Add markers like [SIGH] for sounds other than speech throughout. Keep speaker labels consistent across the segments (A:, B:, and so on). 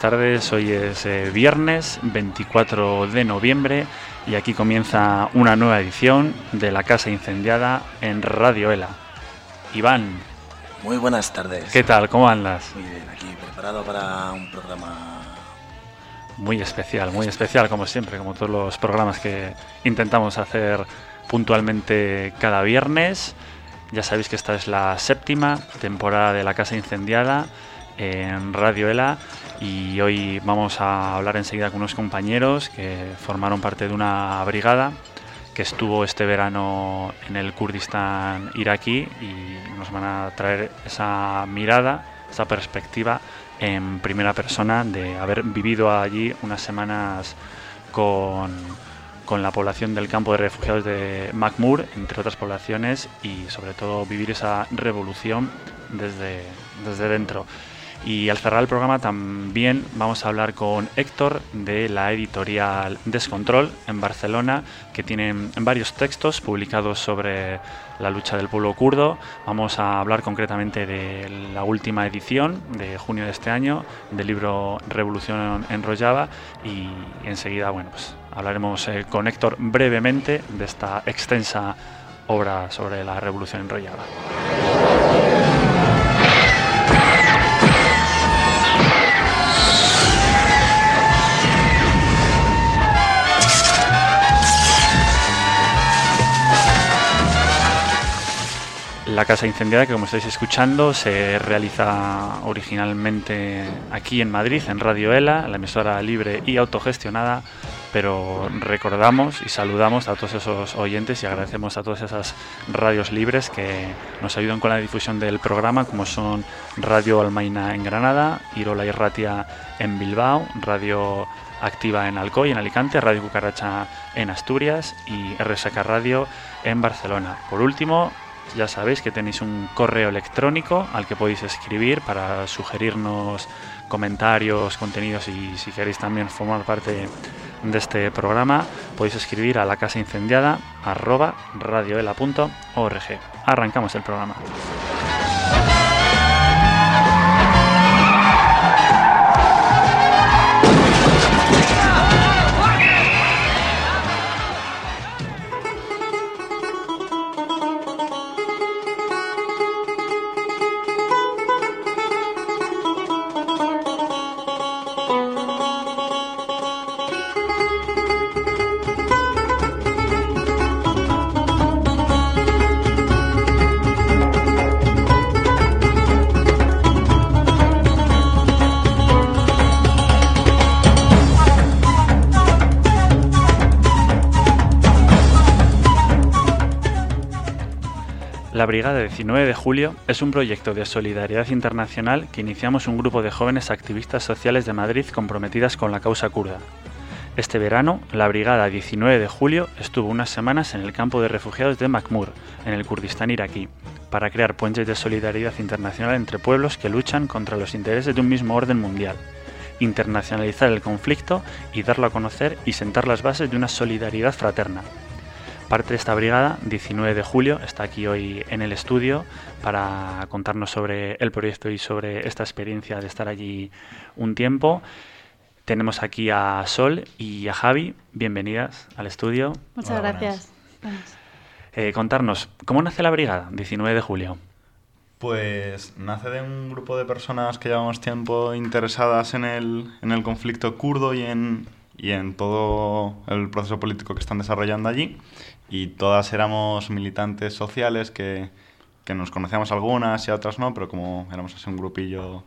A: Tardes, hoy es eh, viernes 24 de noviembre y aquí comienza una nueva edición de La Casa Incendiada en Radio Ela. Iván.
B: Muy buenas tardes.
A: ¿Qué tal? ¿Cómo andas?
B: Muy bien, aquí preparado para un programa
A: muy especial, muy especial como siempre, como todos los programas que intentamos hacer puntualmente cada viernes. Ya sabéis que esta es la séptima temporada de La Casa Incendiada en Radio Ela y hoy vamos a hablar enseguida con unos compañeros que formaron parte de una brigada que estuvo este verano en el Kurdistán iraquí y nos van a traer esa mirada, esa perspectiva en primera persona de haber vivido allí unas semanas con con la población del campo de refugiados de Macmur, entre otras poblaciones, y sobre todo vivir esa revolución desde, desde dentro. Y al cerrar el programa también vamos a hablar con Héctor de la editorial Descontrol en Barcelona, que tiene varios textos publicados sobre la lucha del pueblo kurdo. Vamos a hablar concretamente de la última edición de junio de este año del libro Revolución en Rojava y enseguida, bueno, pues hablaremos eh, con Héctor brevemente de esta extensa obra sobre la revolución enrollada. La Casa Incendiada, que como estáis escuchando, se realiza originalmente aquí en Madrid, en Radio ELA, la emisora libre y autogestionada pero recordamos y saludamos a todos esos oyentes y agradecemos a todas esas radios libres que nos ayudan con la difusión del programa, como son Radio Almaina en Granada, Irola y Ratia en Bilbao, Radio Activa en Alcoy, en Alicante, Radio Cucaracha en Asturias y RSK Radio en Barcelona. Por último, ya sabéis que tenéis un correo electrónico al que podéis escribir para sugerirnos comentarios, contenidos y si queréis también formar parte de este programa, podéis escribir a la casa incendiada arroba radioela.org. Arrancamos el programa. La Brigada 19 de Julio es un proyecto de solidaridad internacional que iniciamos un grupo de jóvenes activistas sociales de Madrid comprometidas con la causa kurda. Este verano, la Brigada 19 de Julio estuvo unas semanas en el campo de refugiados de Makmur, en el Kurdistán iraquí, para crear puentes de solidaridad internacional entre pueblos que luchan contra los intereses de un mismo orden mundial, internacionalizar el conflicto y darlo a conocer y sentar las bases de una solidaridad fraterna, Parte de esta brigada, 19 de julio, está aquí hoy en el estudio para contarnos sobre el proyecto y sobre esta experiencia de estar allí un tiempo. Tenemos aquí a Sol y a Javi. Bienvenidas al estudio.
C: Muchas gracias.
A: Eh, contarnos, ¿cómo nace la brigada, 19 de julio?
D: Pues nace de un grupo de personas que llevamos tiempo interesadas en el, en el conflicto kurdo y en, y en todo el proceso político que están desarrollando allí y todas éramos militantes sociales que, que nos conocíamos algunas y otras no, pero como éramos así un grupillo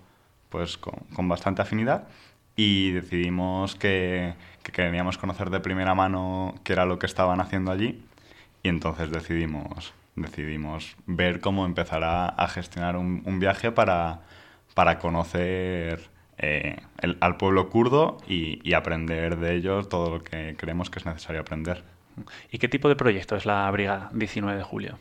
D: pues con, con bastante afinidad y decidimos que, que, queríamos conocer de primera mano qué era lo que estaban haciendo allí y entonces decidimos, decidimos ver cómo empezar a, gestionar un, viaje para, para conocer eh, el, al pueblo kurdo y aprender de ellos todo lo que creemos que es necesario aprender.
A: ¿Y qué tipo de proyecto es la Brigada 19 de Julio?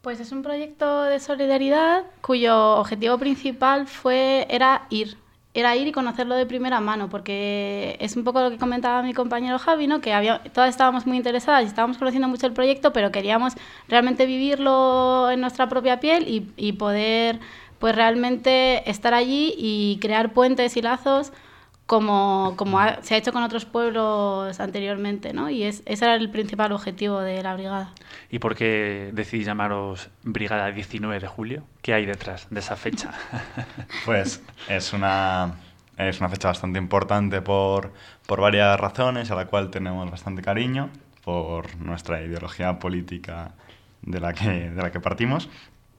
C: Pues es un proyecto de solidaridad cuyo objetivo principal fue era ir, era ir y conocerlo de primera mano, porque es un poco lo que comentaba mi compañero Javi, ¿no? que había, todas estábamos muy interesadas y estábamos conociendo mucho el proyecto, pero queríamos realmente vivirlo en nuestra propia piel y, y poder pues realmente estar allí y crear puentes y lazos como, como se ha hecho con otros pueblos anteriormente, ¿no? Y es, ese era el principal objetivo de la brigada.
A: ¿Y por qué decidís llamaros Brigada 19 de Julio? ¿Qué hay detrás de esa fecha? [LAUGHS]
D: pues es una, es una fecha bastante importante por, por varias razones, a la cual tenemos bastante cariño, por nuestra ideología política de la que, de la que partimos,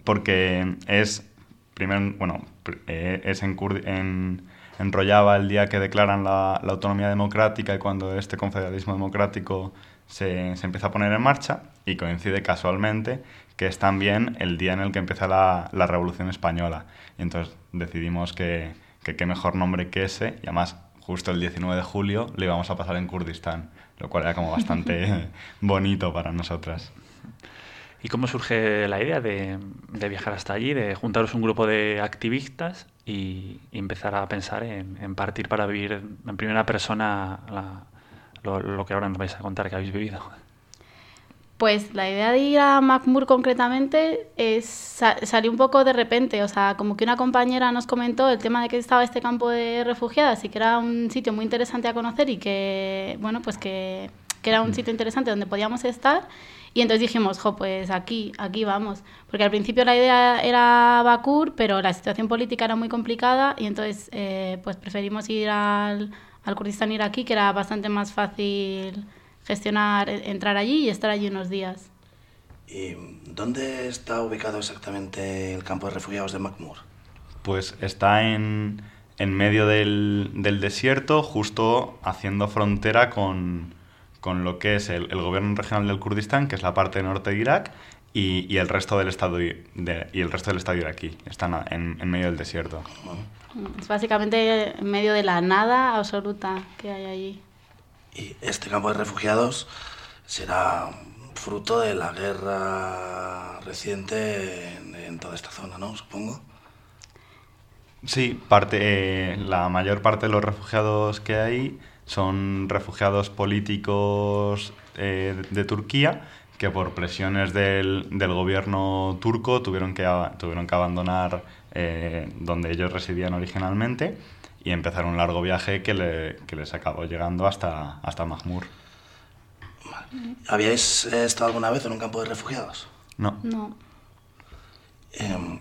D: porque es, primero, bueno, eh, es en, en enrollaba el día que declaran la, autonomía democrática y cuando este confederalismo democrático se, se, empieza a poner en marcha y coincide casualmente que es también el día en el que empieza la, la Revolución Española. Y entonces decidimos que, que qué mejor nombre que ese y además justo el 19 de julio le íbamos a pasar en Kurdistán, lo cual era como bastante [LAUGHS] bonito para nosotras.
A: ¿Y cómo surge la idea de, de, viajar hasta allí, de juntaros un grupo de activistas y, empezar a pensar en, partir para vivir en primera persona lo, que ahora nos vais a contar que habéis vivido?
C: Pues la idea de ir a Macmur concretamente es, salió un poco de repente, o sea, como que una compañera nos comentó el tema de que estaba este campo de refugiadas y que era un sitio muy interesante a conocer y que, bueno, pues que, que era un sitio interesante donde podíamos estar y entonces dijimos, jo, pues aquí, aquí vamos. Porque al principio la idea era Bakur, pero la situación política era muy complicada y entonces eh, pues preferimos ir al, al Kurdistán iraquí, que era bastante más fácil gestionar, e, entrar allí y estar allí unos días.
B: ¿Y dónde está ubicado exactamente el campo de refugiados de Makmur?
D: Pues está en, en medio del, del desierto, justo haciendo frontera con, con lo que es el, gobierno regional del Kurdistán, que es la parte norte de Irak, y, el resto del estado de, y el resto del estado iraquí. Están en, medio del desierto.
C: Es básicamente en medio de la nada absoluta que hay allí.
B: Y este campo de refugiados será fruto de la guerra reciente en, toda esta zona, ¿no? Supongo.
D: Sí, parte, eh, la mayor parte de los refugiados que hay son refugiados políticos eh, de Turquía que por presiones del, del, gobierno turco tuvieron que, tuvieron que abandonar eh, donde ellos residían originalmente y empezar un largo viaje que, le, que les acabó llegando hasta, hasta Mahmur.
B: ¿Habíais estado alguna vez en un campo de refugiados?
D: No.
C: No.
B: Em,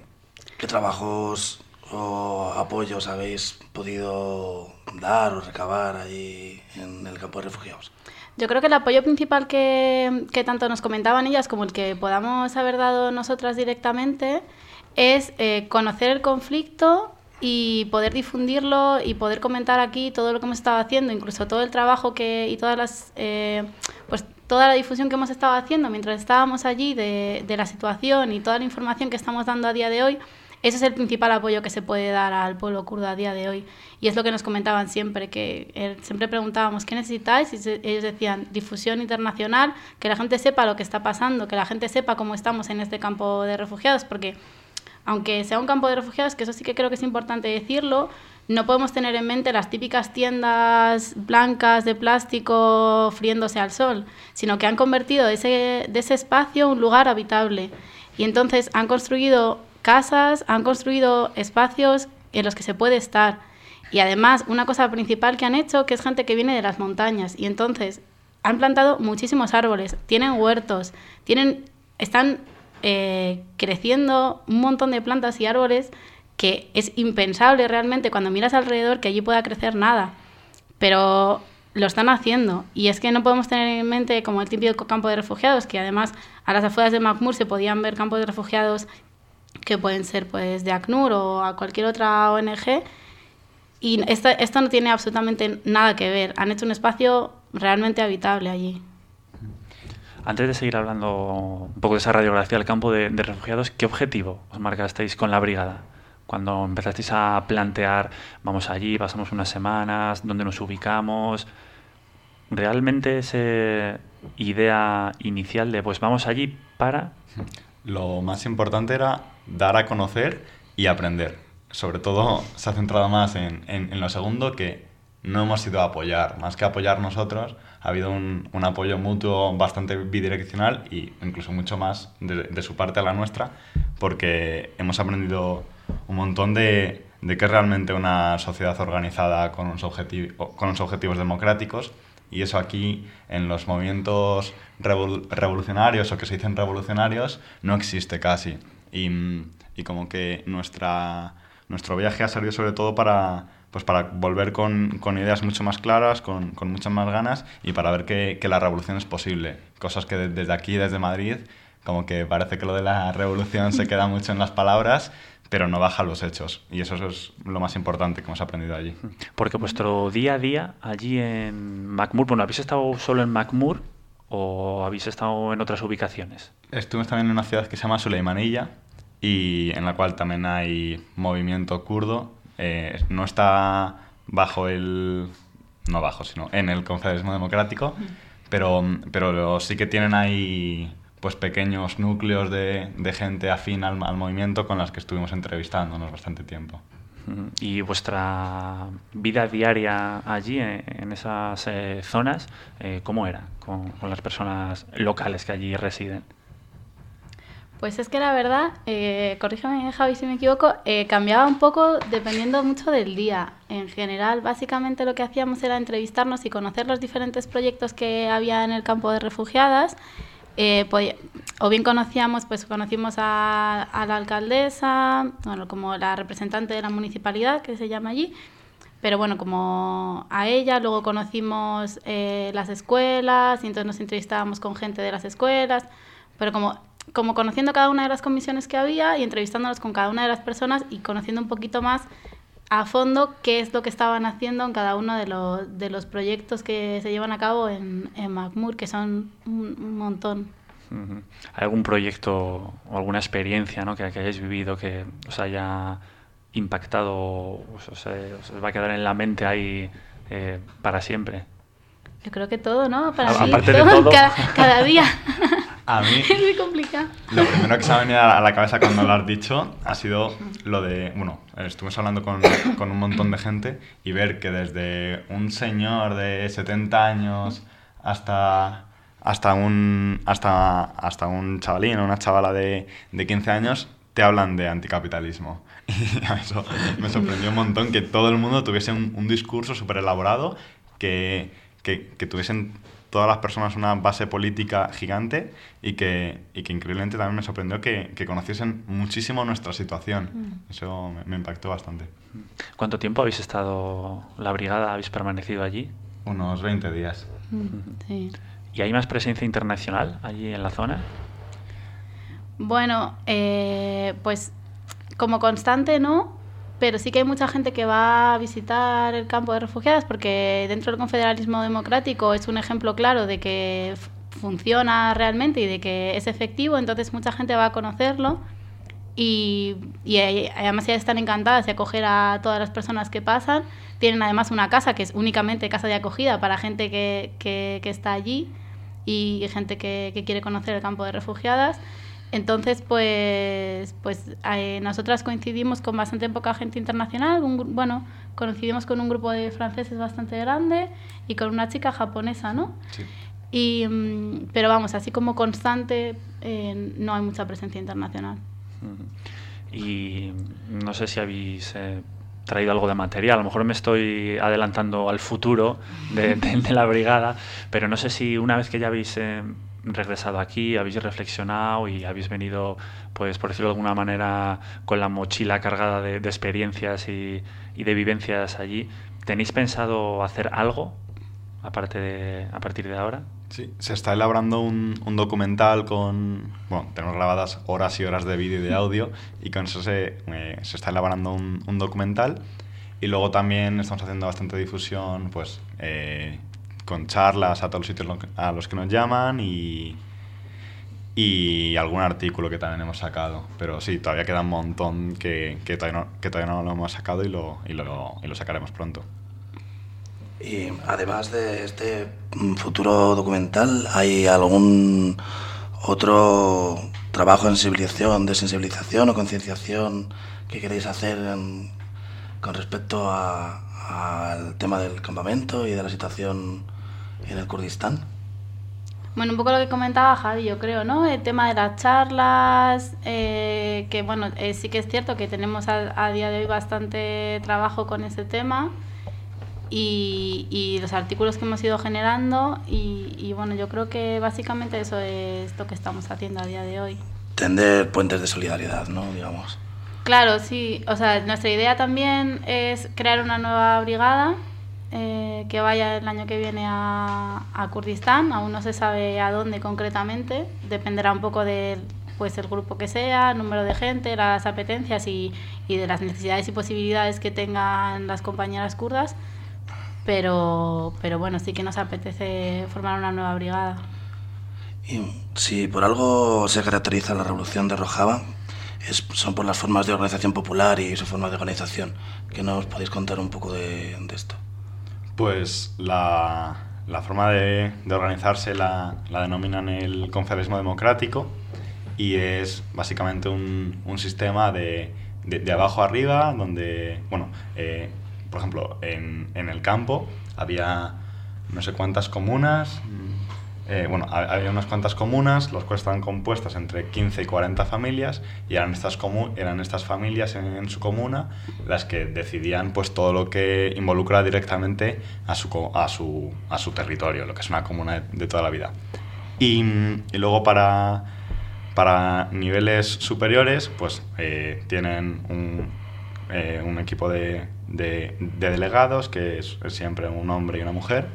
B: ¿Qué trabajos o apoyos habéis podido dar o recabar ahí en el campo de refugiados?
C: Yo creo que el apoyo principal que, que tanto nos comentaban ellas como el que podamos haber dado nosotras directamente es eh, conocer el conflicto y poder difundirlo y poder comentar aquí todo lo que hemos estado haciendo, incluso todo el trabajo que y todas las eh, pues toda la difusión que hemos estado haciendo mientras estábamos allí de, de la situación y toda la información que estamos dando a día de hoy ese es el principal apoyo que se puede dar al pueblo kurdo a día de hoy. Y es lo que nos comentaban siempre, que eh, siempre preguntábamos, ¿qué necesitáis? Y ellos decían, difusión internacional, que la gente sepa lo que está pasando, que la gente sepa cómo estamos en este campo de refugiados, porque aunque sea un campo de refugiados, que eso sí que creo que es importante decirlo, no podemos tener en mente las típicas tiendas blancas de plástico friéndose al sol, sino que han convertido ese, de ese espacio un lugar habitable. Y entonces han construido casas, han construido espacios en los que se puede estar. Y además, una cosa principal que han hecho, que es gente que viene de las montañas. Y entonces, han plantado muchísimos árboles, tienen huertos, tienen, están eh, creciendo un montón de plantas y árboles que es impensable realmente cuando miras alrededor que allí pueda crecer nada. Pero lo están haciendo. Y es que no podemos tener en mente como el típico campo de refugiados, que además a las afueras de Macmur se podían ver campos de refugiados que pueden ser pues de ACNUR o a cualquier otra ONG. Y esto, esto no tiene absolutamente nada que ver. Han hecho un espacio realmente habitable allí.
A: Antes de seguir hablando un poco de esa radiografía del campo de, refugiados, ¿qué objetivo os marcasteis con la brigada? Cuando empezasteis a plantear, vamos allí, pasamos unas semanas, dónde nos ubicamos, ¿realmente esa idea inicial de, pues vamos allí para...
D: Lo más importante era dar a conocer y aprender. Sobre todo se ha centrado más en, en, lo segundo que no hemos ido a apoyar. Más que apoyar nosotros, ha habido un, un apoyo mutuo bastante bidireccional e incluso mucho más de, de, su parte a la nuestra, porque hemos aprendido un montón de, de qué es realmente una sociedad organizada con unos, con unos objetivos democráticos. Y eso aquí, en los movimientos revolucionarios o que se dicen revolucionarios, no existe casi. Y, y como que nuestra, nuestro viaje ha servido sobre todo para, pues para volver con, con ideas mucho más claras, con, con, muchas más ganas y para ver que, que la revolución es posible. Cosas que desde aquí, desde Madrid, como que parece que lo de la revolución se queda mucho en las palabras, pero no baja los hechos. Y eso es lo más importante que hemos aprendido allí.
A: Porque vuestro día a día allí en Macmur, bueno, ¿habéis estado solo en Macmur o habéis estado en otras ubicaciones?
D: Estuvimos también en una ciudad que se llama Suleimanilla y en la cual también hay movimiento kurdo. Eh, no está bajo el... no bajo, sino en el confederalismo democrático, pero, pero sí que tienen ahí pues pequeños núcleos de, de gente afín al, al, movimiento con las que estuvimos entrevistándonos bastante tiempo.
A: ¿Y vuestra vida diaria allí, en esas eh, zonas, eh, cómo era con, con, las personas locales que allí residen?
C: Pues es que la verdad, eh, corrígeme Javi si me equivoco, eh, cambiaba un poco dependiendo mucho del día. En general, básicamente lo que hacíamos era entrevistarnos y conocer los diferentes proyectos que había en el campo de refugiadas eh, o bien conocíamos, pues conocimos a, a, la alcaldesa, bueno, como la representante de la municipalidad, que se llama allí, pero bueno, como a ella, luego conocimos eh, las escuelas, y entonces nos entrevistábamos con gente de las escuelas, pero como, como conociendo cada una de las comisiones que había y entrevistándonos con cada una de las personas y conociendo un poquito más a fondo qué es lo que estaban haciendo en cada uno de, los, de los proyectos que se llevan a cabo en, en MacMur, que son un, un montón.
A: Uh-huh. ¿Algún proyecto o alguna experiencia ¿no? que, que, hayáis vivido que os haya impactado, os, os, os, va a quedar en la mente ahí eh, para siempre?
C: Yo creo que todo, ¿no? Para
A: a,
C: mí, todo,
A: de todo. [LAUGHS]
C: Cada, cada día. [LAUGHS]
D: A mí, [LAUGHS]
C: es muy complicado.
D: Lo primero que se me ha venido a la cabeza cuando lo has dicho ha sido lo de, bueno, estuvimos hablando con, con, un montón de gente y ver que desde un señor de 70 años hasta, hasta, un, hasta, hasta un chavalín o una chavala de, de 15 años te hablan de anticapitalismo. [LAUGHS] Y a eso me sorprendió un montón que todo el mundo tuviese un, un discurso súper elaborado, que, que, que tuviesen todas las personas una base política gigante y que, y que increíblemente también me sorprendió que, que conociesen muchísimo nuestra situación. Mm. Eso me, me, impactó bastante.
A: ¿Cuánto tiempo habéis estado la brigada? ¿Habéis permanecido allí?
D: Unos 20 días.
C: Mm, sí.
A: ¿Y hay más presencia internacional allí en la zona?
C: Bueno, eh, pues como constante no, pero sí que hay mucha gente que va a visitar el campo de refugiadas porque dentro del confederalismo democrático es un ejemplo claro de que funciona realmente y de que es efectivo, entonces mucha gente va a conocerlo y, y además ya están encantadas de acoger a todas las personas que pasan. Tienen además una casa que es únicamente casa de acogida para gente que, que, está allí y gente que, que quiere conocer el campo de refugiadas. Entonces, pues, pues eh, nosotras coincidimos con bastante poca gente internacional. Un, bueno, coincidimos con un grupo de franceses bastante grande y con una chica japonesa, ¿no?
D: Sí.
C: Y, mm, pero vamos, así como constante, eh, no hay mucha presencia internacional.
A: Y no sé si habéis eh, traído algo de material. A lo mejor me estoy adelantando al futuro de, de, de la brigada, pero no sé si una vez que ya habéis regresado aquí, habéis reflexionado y habéis venido, pues por decirlo de alguna manera, con la mochila cargada de, de experiencias y, y, de vivencias allí. ¿Tenéis pensado hacer algo aparte de, a partir de ahora?
D: Sí, se está elaborando un, un, documental con... Bueno, tenemos grabadas horas y horas de vídeo y de audio y con eso se, eh, se está elaborando un, un, documental y luego también estamos haciendo bastante difusión, pues... Eh, con charlas a todos los sitios a los que nos llaman y, y algún artículo que también hemos sacado. Pero sí, todavía queda un montón que, que, todavía, no, que todavía no lo hemos sacado y lo, y lo, y lo sacaremos pronto.
B: Y además de este futuro documental, ¿hay algún otro trabajo de sensibilización, de sensibilización o concienciación que queréis hacer en, con respecto al tema del campamento y de la situación en el Kurdistán?
C: Bueno, un poco lo que comentaba Javi, yo creo, ¿no? El tema de las charlas, eh, que bueno, eh, sí que es cierto que tenemos a, a, día de hoy bastante trabajo con ese tema y, y los artículos que hemos ido generando y, y, bueno, yo creo que básicamente eso es lo que estamos haciendo a día de hoy.
B: Tender puentes de solidaridad, ¿no? Digamos.
C: Claro, sí. O sea, nuestra idea también es crear una nueva brigada eh, que vaya el año que viene a, a, Kurdistán. Aún no se sabe a dónde concretamente. Dependerá un poco del pues, el grupo que sea, el número de gente, las apetencias y, y de las necesidades y posibilidades que tengan las compañeras kurdas. Pero, pero bueno, sí que nos apetece formar una nueva brigada.
B: Si por algo se caracteriza la revolución de Rojava, es, son por las formas de organización popular y su forma de organización. ¿Qué nos podéis contar un poco de, de esto?
D: Pues la, la forma de, de organizarse la, la, denominan el confederalismo democrático y es básicamente un, un sistema de, de, de, abajo arriba donde, bueno, eh, por ejemplo, en, en, el campo había no sé cuántas comunas, eh, bueno, había unas cuantas comunas, las cuales estaban compuestas entre 15 y 40 familias, y eran estas, eran estas familias en, en, su comuna las que decidían pues, todo lo que involucra directamente a su, a su, a su territorio, lo que es una comuna de, de toda la vida. Y, y luego para, para, niveles superiores, pues eh, tienen un, eh, un equipo de, de, de, delegados, que es, siempre un hombre y una mujer,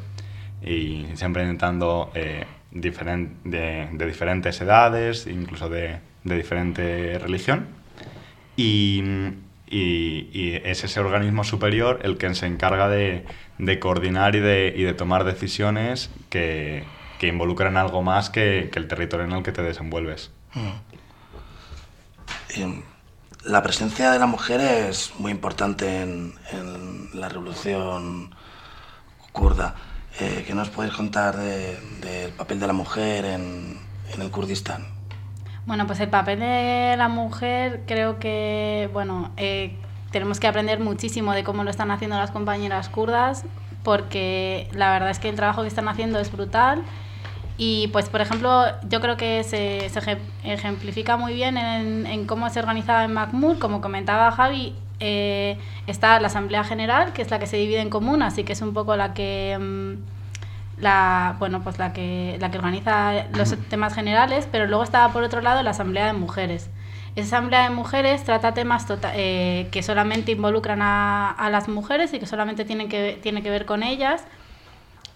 D: y siempre intentando eh, de, de, diferentes edades, incluso de, de diferente religión. Y, y, es ese organismo superior el que se encarga de, de coordinar y de, y de tomar decisiones que, que involucran algo más que, que, el territorio en el que te desenvuelves.
B: Mm. La presencia de la mujer es muy importante en, en la revolución kurda. Eh, ¿Qué nos podéis contar del de, de papel de la mujer en, en, el Kurdistán?
C: Bueno, pues el papel de la mujer creo que, bueno, eh, tenemos que aprender muchísimo de cómo lo están haciendo las compañeras kurdas, porque la verdad es que el trabajo que están haciendo es brutal. Y pues, por ejemplo, yo creo que se, se ejemplifica muy bien en, en cómo se organizaba en Mahmoud, como comentaba Javi, eh, está la Asamblea General, que es la que se divide en comunas y que es un poco la que... Mmm, la, bueno, pues la, que, la que organiza los temas generales, pero luego está por otro lado la Asamblea de Mujeres. Esa Asamblea de Mujeres trata temas tota-, eh, que solamente involucran a, a, las mujeres y que solamente tienen que, tiene que ver con ellas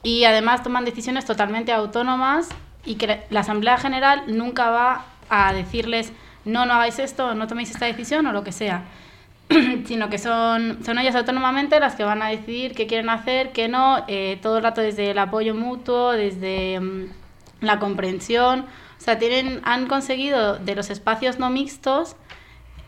C: y además toman decisiones totalmente autónomas y que la Asamblea General nunca va a decirles no, no hagáis esto, no toméis esta decisión o lo que sea [CLEARS THROAT] sino que son, son ellas autónomamente las que van a decidir qué quieren hacer, qué no, eh, todo el rato desde el apoyo mutuo, desde um, la comprensión. O sea, tienen, han conseguido de los espacios no mixtos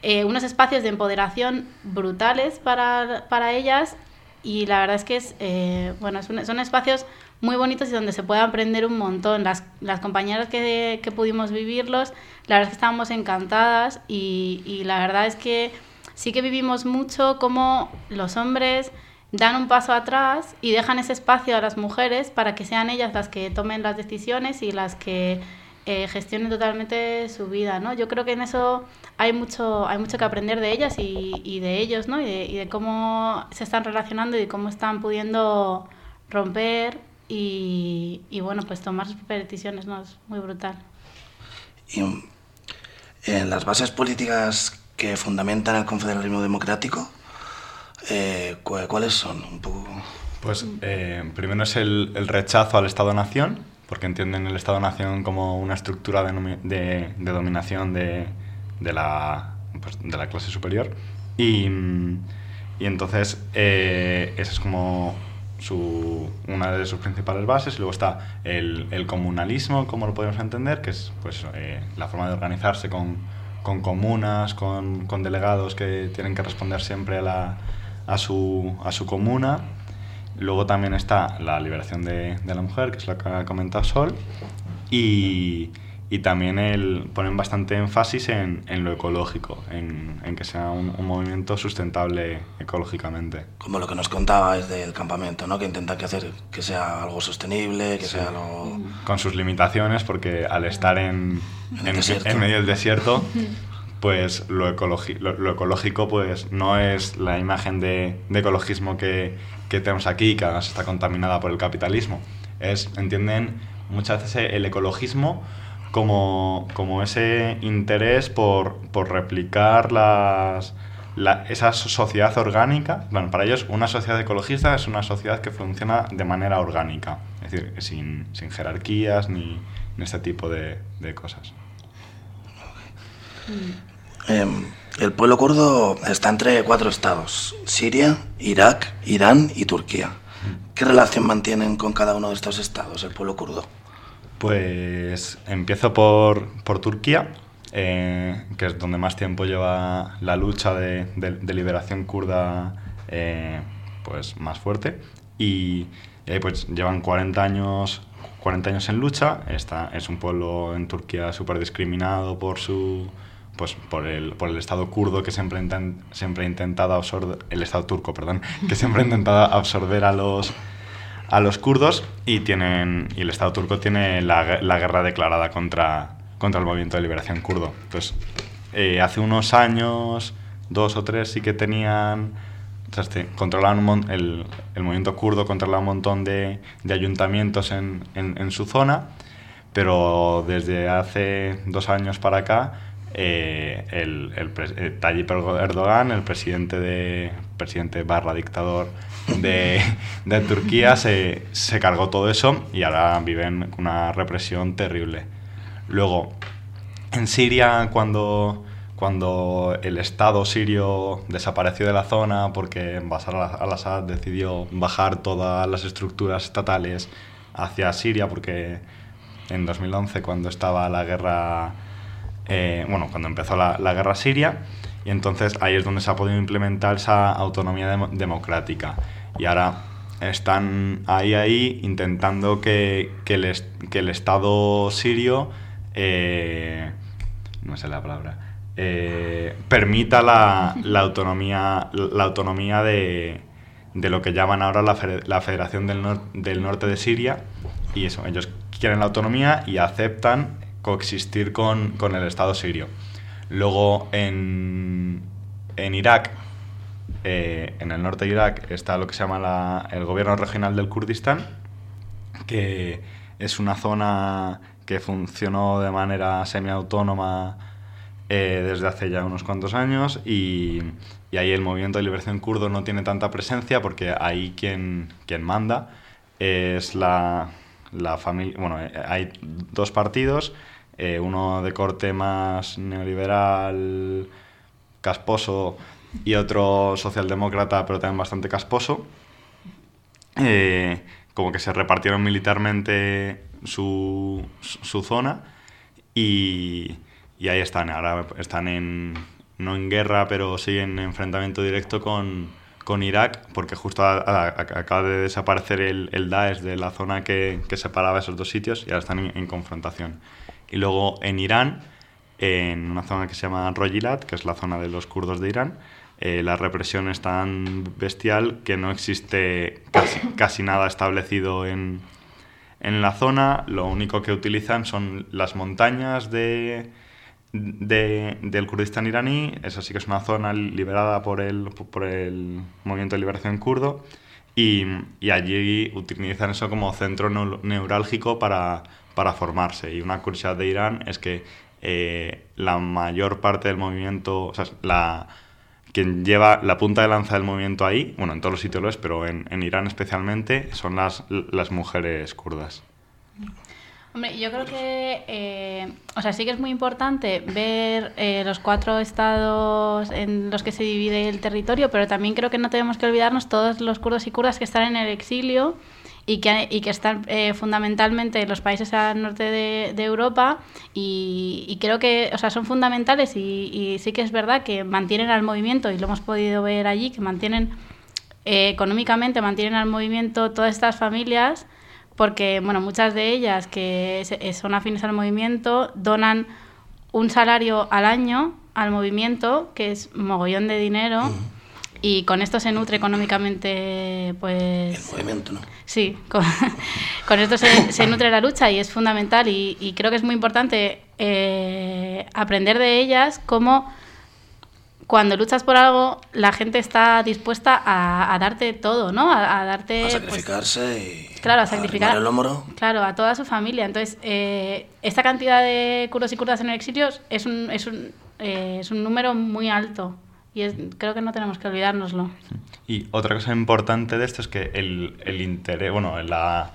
C: eh, unos espacios de empoderación brutales para, para ellas y la verdad es que es, eh, bueno, es un, son espacios muy bonitos y donde se puede aprender un montón. Las, las compañeras que, que pudimos vivirlos, la verdad es que estábamos encantadas y, y la verdad es que sí que vivimos mucho como los hombres dan un paso atrás y dejan ese espacio a las mujeres para que sean ellas las que tomen las decisiones y las que eh, gestionen totalmente su vida, ¿no? Yo creo que en eso hay mucho, hay mucho que aprender de ellas y, de ellos, ¿no? Y de, cómo se están relacionando y de cómo están pudiendo romper y, bueno, pues tomar sus decisiones, ¿no? Es muy brutal.
B: Y en las bases políticas que fundamentan el confederalismo democrático, eh, ¿cuáles son? Un poco...
D: Pues eh, primero es el, el rechazo al Estado-Nación, porque entienden el Estado-Nación como una estructura de, de, de dominación de, de, la, pues, de la clase superior. Y, y entonces eh, esa es como su, una de sus principales bases. Luego está el, el comunalismo, como lo podemos entender, que es pues, eh, la forma de organizarse con con comunas, con, con, delegados que tienen que responder siempre a, la, a, su, a su comuna. Luego también está la liberación de, de, la mujer, que es la que ha comentado Sol. Y, y también el, ponen bastante énfasis en, en lo ecológico, en, en que sea un, un, movimiento sustentable ecológicamente.
B: Como lo que nos contabas del campamento, ¿no? que intentan que hacer que sea algo sostenible, que sí. sea algo...
D: Con sus limitaciones, porque al estar en, en, en medio del desierto, [LAUGHS] pues lo, lo, lo, ecológico pues no es la imagen de, de ecologismo que, que, tenemos aquí, que además está contaminada por el capitalismo. Es, entienden muchas veces el ecologismo como, como ese interés por, por replicar las, la, esa sociedad orgánica. Bueno, para ellos una sociedad ecologista es una sociedad que funciona de manera orgánica, es decir, sin, sin jerarquías ni, ni, este tipo de, de cosas.
B: Eh, el pueblo kurdo está entre cuatro estados, Siria, Irak, Irán y Turquía. ¿Qué relación mantienen con cada uno de estos estados el pueblo kurdo?
D: Pues empiezo por, por Turquía, eh, que es donde más tiempo lleva la lucha de, de, de liberación kurda eh, pues más fuerte. Y, y, ahí pues llevan 40 años, 40 años en lucha. Está, es un pueblo en Turquía súper discriminado por su pues por el, por el Estado kurdo que siempre, intent, siempre intentado absorber, el Estado turco, perdón, [LAUGHS] que siempre ha intentado absorber a los, a los kurdos y, tienen, y el Estado turco tiene la, la guerra declarada contra, contra el movimiento de liberación kurdo. Entonces, eh, hace unos años, dos o tres, sí que tenían, este, controlaban el, el, movimiento kurdo controlaba un montón de, de ayuntamientos en, en, en su zona, pero desde hace dos años para acá eh, el, el, el, Tayyip Erdogan, el presidente, de, presidente barra dictador de, de Turquía, se, se, cargó todo eso y ahora viven una represión terrible. Luego, en Siria, cuando, cuando el Estado sirio desapareció de la zona porque Bashar al-Assad decidió bajar todas las estructuras estatales hacia Siria, porque en 2011, cuando estaba la guerra eh, bueno, cuando empezó la, la, guerra siria, y entonces ahí es donde se ha podido implementar esa autonomía dem democrática. Y ahora están ahí, ahí, intentando que, que, el, que el Estado sirio, eh, no sé la palabra, eh, permita la, la, autonomía, la autonomía de, de lo que llaman ahora la, la Federación del, del Norte de Siria, y eso, ellos quieren la autonomía y aceptan coexistir con, con, el Estado sirio. Luego en, en Irak, eh, en el norte de Irak, está lo que se llama la, el gobierno regional del Kurdistán, que es una zona que funcionó de manera semiautónoma eh, desde hace ya unos cuantos años y, y, ahí el movimiento de liberación kurdo no tiene tanta presencia porque ahí quien, quien manda es la, la familia, bueno, eh, hay dos partidos, eh, uno de corte más neoliberal, casposo, y otro socialdemócrata, pero también bastante casposo. Eh, como que se repartieron militarmente su, su zona y, y, ahí están. Ahora están en, no en guerra, pero sí en enfrentamiento directo con, con Irak, porque justo acaba de desaparecer el, el, Daesh de la zona que, que, separaba esos dos sitios y ahora están en, confrontación. Y luego en Irán, en una zona que se llama Rojilat, que es la zona de los kurdos de Irán, eh, la represión es tan bestial que no existe casi, [COUGHS] casi nada establecido en, en la zona. Lo único que utilizan son las montañas de de, del Kurdistán iraní, esa sí que es una zona liberada por el, por el movimiento de liberación kurdo, y, y allí utilizan eso como centro neurálgico para, para formarse. Y una curiosidad de Irán es que eh, la mayor parte del movimiento, o sea, la, quien lleva la punta de lanza del movimiento ahí, bueno, en todos los sitios lo es, pero en, en Irán especialmente, son las, las mujeres kurdas.
C: Hombre, yo creo que, eh, o sea, sí que es muy importante ver eh, los cuatro estados en los que se divide el territorio, pero también creo que no tenemos que olvidarnos todos los kurdos y kurdas que están en el exilio y que, y que están eh, fundamentalmente en los países al norte de, Europa y, y, creo que, o sea, son fundamentales y, sí que es verdad que mantienen al movimiento y lo hemos podido ver allí, que mantienen económicamente, mantienen al movimiento todas estas familias porque bueno, muchas de ellas que se- son afines al movimiento donan un salario al año al movimiento, que es mogollón de dinero, y con esto se nutre económicamente,
B: El
C: pues...
B: movimiento, ¿no?
C: Sí, con, [LAUGHS] con esto se, se nutre la lucha y es fundamental y, y creo que es muy importante eh, aprender de ellas cómo cuando luchas por algo la gente está dispuesta a, a darte todo, ¿no? A, a darte...
B: A
C: pues,
B: sacrificarse y
C: Claro, a sacrificar.
B: el hombro.
C: Claro, a toda su familia. Entonces, eh, esta cantidad de kurdos y kurdas en el exilio es un, es un, eh, es un número muy alto. Y es- creo que no tenemos que olvidárnoslo.
D: Y otra cosa importante de esto es que el, el interés, bueno, la,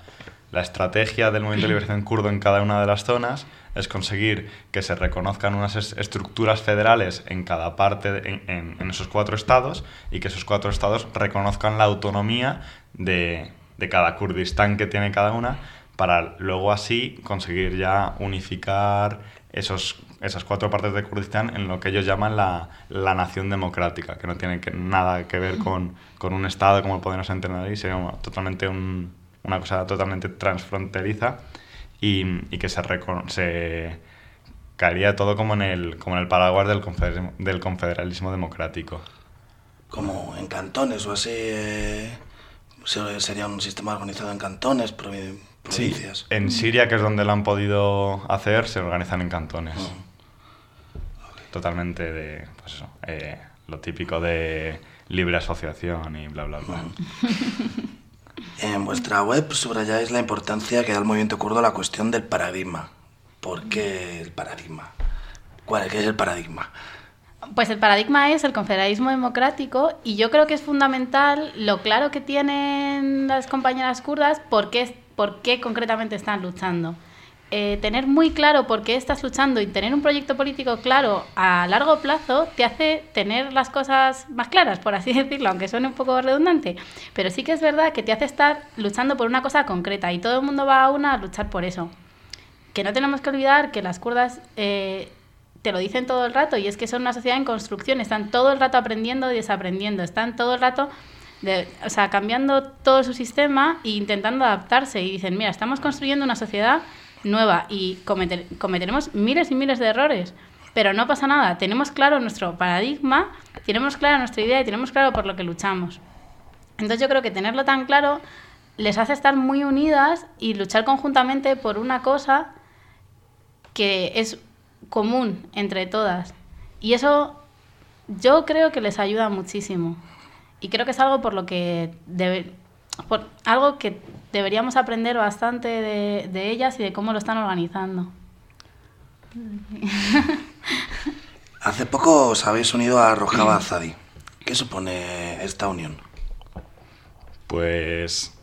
D: la estrategia del movimiento de liberación [LAUGHS] kurdo en cada una de las zonas es conseguir que se reconozcan unas es- estructuras federales en cada parte, de- en, en- en esos cuatro estados, y que esos cuatro estados reconozcan la autonomía de, de cada Kurdistán que tiene cada una, para luego así conseguir ya unificar esos, esas cuatro partes de Kurdistán en lo que ellos llaman la, la nación democrática, que no tiene nada que ver con, con un Estado como podemos entender ahí, sería una- totalmente un- una cosa totalmente transfronteriza y, y que se, se caería todo como en el, como en el paraguas del, confeder- del confederalismo democrático.
B: Como en cantones o así. eh, se- sería un sistema organizado en cantones, provi- provincias.
D: En Siria, que es donde lo han podido hacer, se organizan en cantones. Totalmente de, pues eso, eh, lo típico de libre asociación y bla, bla, bla. [LAUGHS]
B: En vuestra web subrayáis la importancia que da el movimiento kurdo a la cuestión del paradigma. ¿Por qué el paradigma? ¿Cuál qué es el paradigma?
C: Pues el paradigma es el confederalismo democrático y yo creo que es fundamental lo claro que tienen las compañeras kurdas por qué, por qué concretamente están luchando. Eh, tener muy claro por qué estás luchando y tener un proyecto político claro a largo plazo te hace tener las cosas más claras, por así [LAUGHS] decirlo, aunque suene un poco redundante. Pero sí que es verdad que te hace estar luchando por una cosa concreta y todo el mundo va a una a luchar por eso que no tenemos que olvidar que las kurdas eh, te lo dicen todo el rato y es que son una sociedad en construcción, están todo el rato aprendiendo y desaprendiendo, están todo el rato de- o sea, cambiando todo su sistema e intentando adaptarse y dicen, mira, estamos construyendo una sociedad nueva y cometer- cometeremos miles y miles de errores, pero no pasa nada, tenemos claro nuestro paradigma, tenemos clara nuestra idea y tenemos claro por lo que luchamos. Entonces yo creo que tenerlo tan claro les hace estar muy unidas y luchar conjuntamente por una cosa que es común entre todas. Y eso yo creo que les ayuda muchísimo. Y creo que es algo por lo que debe- por algo que deberíamos aprender bastante de, de ellas y de cómo lo están organizando. [LAUGHS]
B: Hace poco os habéis unido a Rojava Azadi. ¿Qué supone esta unión?
D: Pues,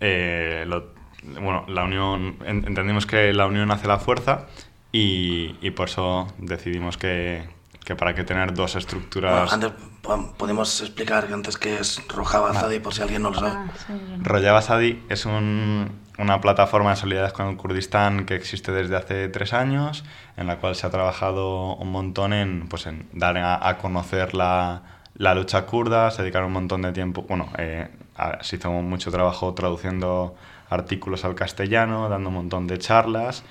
D: eh, lo- bueno, la unión, en- entendimos que la unión hace la fuerza y, y por eso decidimos que, que para qué tener dos
B: Bueno,
D: estructuras...
B: antes po- podemos explicar que antes qué es Rojava Azadi por si alguien no lo sabe.
C: Ah, sí,
D: Rojava Sadi es un- una plataforma de solidaridad con el Kurdistán que existe desde hace tres años, en la cual se ha trabajado un montón en, pues, en dar a, a conocer la, la lucha kurda, se dedicaron un montón de tiempo, bueno, eh, a- se hizo mucho trabajo traduciendo artículos al castellano, dando un montón de charlas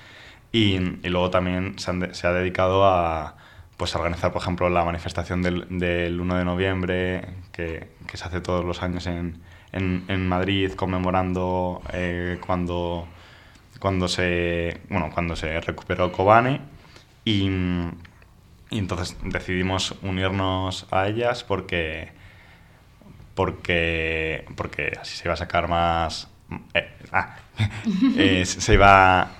D: y, y luego también se, han de- se ha dedicado a pues, organizar, por ejemplo, la manifestación del, del 1 de noviembre, que, que se hace todos los años en, en, en Madrid, conmemorando eh, cuando, cuando, se, bueno, cuando se recuperó Kobane. Y, y entonces decidimos unirnos a ellas porque, porque, porque así se iba a sacar más... eh, ah, [LAUGHS] eh, se iba...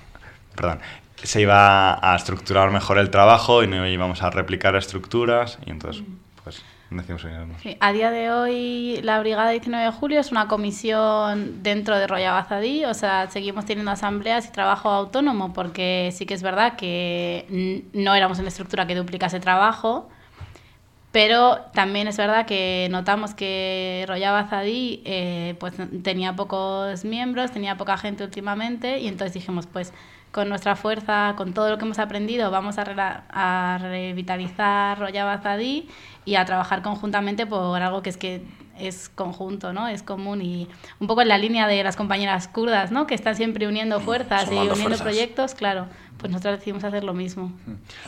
D: Perdón. Se iba a estructurar mejor el trabajo y no íbamos a replicar estructuras y entonces pues decidimos unirnos.
C: Sí, a día de hoy la Brigada 19 de Julio es una comisión dentro de Roya Bazadí, o sea, seguimos teniendo asambleas y trabajo autónomo porque sí que es verdad que no éramos una estructura que duplicase trabajo, pero también es verdad que notamos que Roya Bazadí eh, pues, tenía pocos miembros, tenía poca gente últimamente y entonces dijimos pues con nuestra fuerza, con todo lo que hemos aprendido, vamos a, revitalizar Roya Bazadí y a trabajar conjuntamente por algo que es que es conjunto, ¿no? Es común y un poco en la línea de las compañeras kurdas, ¿no? Que están siempre uniendo fuerzas y uniendo proyectos, claro. Pues nosotros decidimos hacer lo mismo.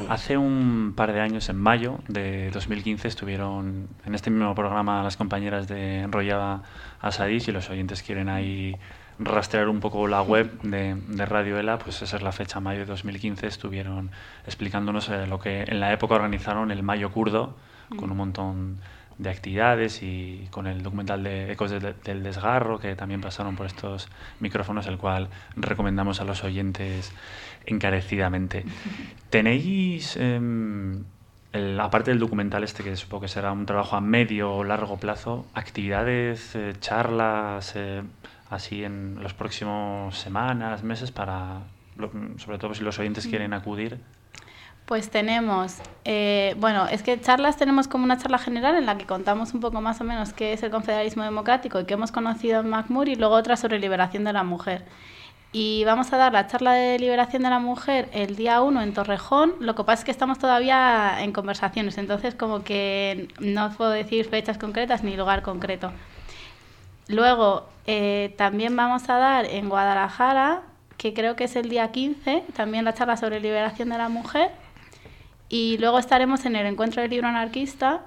A: Hace un par de años, en mayo de 2015, estuvieron en este mismo programa las compañeras de Enrollada Asadís y los oyentes quieren ahí rastrear un poco la web de, de Radio Ela, pues esa es la fecha, mayo de 2015, estuvieron explicándonos eh, lo que en la época organizaron el Mayo Kurdo, con un montón de actividades y con el documental de Ecos del Desgarro, que también pasaron por estos micrófonos, el cual recomendamos a los oyentes encarecidamente. [LAUGHS] ¿Tenéis, em, aparte del documental este, que supongo que será un trabajo a medio o largo plazo, actividades, eh, charlas, eh, así en los próximos semanas, meses, para, sobre todo si los oyentes quieren acudir?
C: Pues tenemos, eh, bueno, es que charlas tenemos como una charla general en la que contamos un poco más o menos qué es el confederalismo democrático y qué hemos conocido en MacMur y luego otra sobre liberación de la mujer. Y vamos a dar la charla de liberación de la mujer el día 1 en Torrejón. Lo que pasa es que estamos todavía en conversaciones, entonces como que no puedo decir fechas concretas ni lugar concreto. Luego eh, también vamos a dar en Guadalajara, que creo que es el día 15, también la charla sobre liberación de la mujer y luego estaremos en el encuentro del libro anarquista.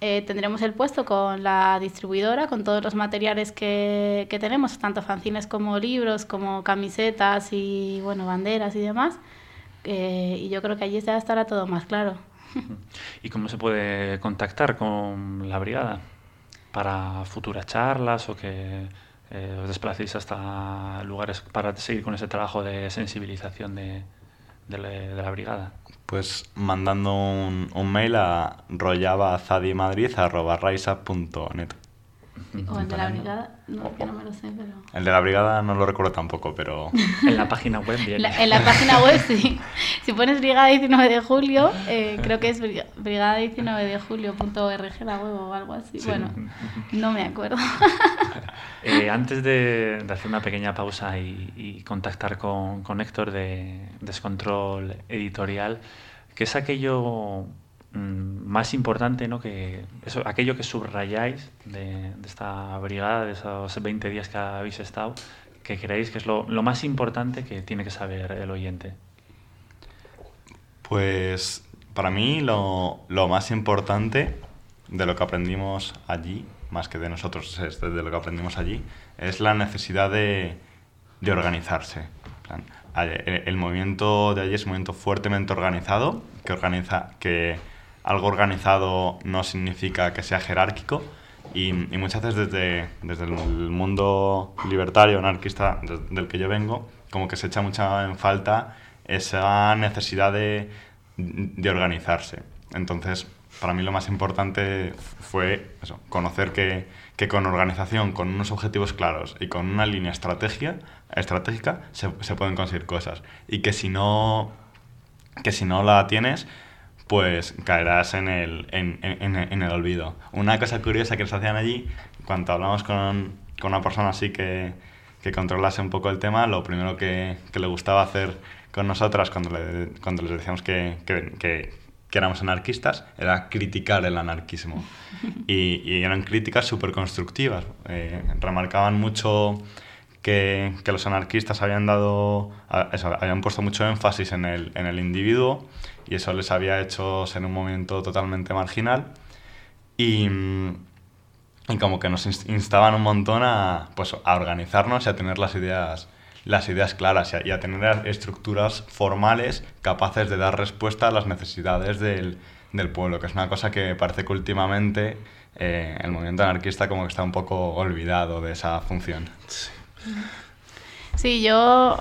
C: Eh, tendremos el puesto con la distribuidora, con todos los materiales que, que, tenemos, tanto fanzines como libros, como camisetas y bueno, banderas y demás. Eh, y yo creo que allí ya estará todo más claro. [LAUGHS]
A: ¿Y cómo se puede contactar con la brigada para futuras charlas o que eh, os desplacéis hasta lugares para seguir con ese trabajo de sensibilización de, de, la brigada?
D: Pues mandando un, un mail a rollabazadimadrid.net.
C: O el de la brigada, no, que no me lo sé, pero...
D: El de la brigada no lo recuerdo tampoco, pero... [LAUGHS]
A: en la página web bien.
C: en la página web sí. [LAUGHS] Si pones brigada 19 de julio, eh, creo que es brigada 19 de julio.org la web o algo así. Bueno, no me acuerdo. [LAUGHS]
A: Eh, antes de, de, hacer una pequeña pausa y, y contactar con, con Héctor de Descontrol Editorial, ¿qué es aquello más importante, ¿no? Que eso, aquello que subrayáis de, esta brigada, de esos 20 días que habéis estado, que creéis que es lo, lo, más importante que tiene que saber el oyente.
D: Pues para mí lo, lo más importante de lo que aprendimos allí, más que de nosotros, es de lo que aprendimos allí, es la necesidad de, de organizarse. El, el movimiento de allí es un movimiento fuertemente organizado, que organiza, que algo organizado no significa que sea jerárquico y, muchas veces desde, desde el mundo libertario, anarquista del que yo vengo, como que se echa mucha en falta esa necesidad de, de organizarse. Entonces, para mí lo más importante fue eso, conocer que, que, con organización, con unos objetivos claros y con una línea estrategia, estratégica se, se pueden conseguir cosas. Y que si no, que si no la tienes, pues caerás en el, en, en, en, el olvido. Una cosa curiosa que nos hacían allí, cuando hablamos con, con una persona así que, que, controlase un poco el tema, lo primero que, que le gustaba hacer con nosotras cuando, le, cuando les decíamos que, que, que, éramos anarquistas era criticar el anarquismo. [LAUGHS] Y, y eran críticas súper constructivas. Eh, remarcaban mucho que, que, los anarquistas habían dado, eso, habían puesto mucho énfasis en el, en el individuo y eso les había hecho ser un movimiento totalmente marginal y, y como que nos instaban un montón a, pues, a organizarnos y a tener las ideas, las ideas claras y a, tener estructuras formales capaces de dar respuesta a las necesidades del, del pueblo, que es una cosa que parece que últimamente eh, el movimiento anarquista como que está un poco olvidado de esa función.
C: Sí, sí yo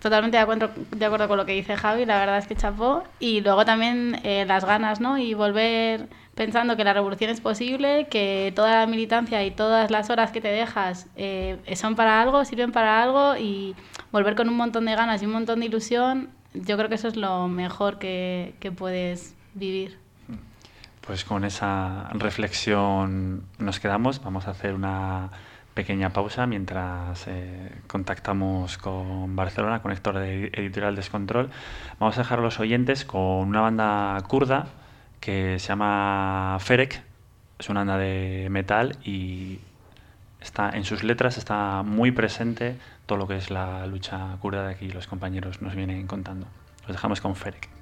C: totalmente de acuerdo, de acuerdo con lo que dice Javi, la verdad es que chapó. Y luego también eh, las ganas, ¿no? Y volver pensando que la revolución es posible, que toda la militancia y todas las horas que te dejas eh, son para algo, sirven para algo y volver con un montón de ganas y un montón de ilusión, yo creo que eso es lo mejor que, que puedes vivir.
A: Pues con esa reflexión nos quedamos. Vamos a hacer una pequeña pausa mientras eh, contactamos con Barcelona, con Héctor de Editorial Descontrol. Vamos a dejar a los oyentes con una banda kurda que se llama Ferek es una banda de metal y está en sus letras está muy presente todo lo que es la lucha kurda de aquí los compañeros nos vienen contando. Los dejamos con Ferek.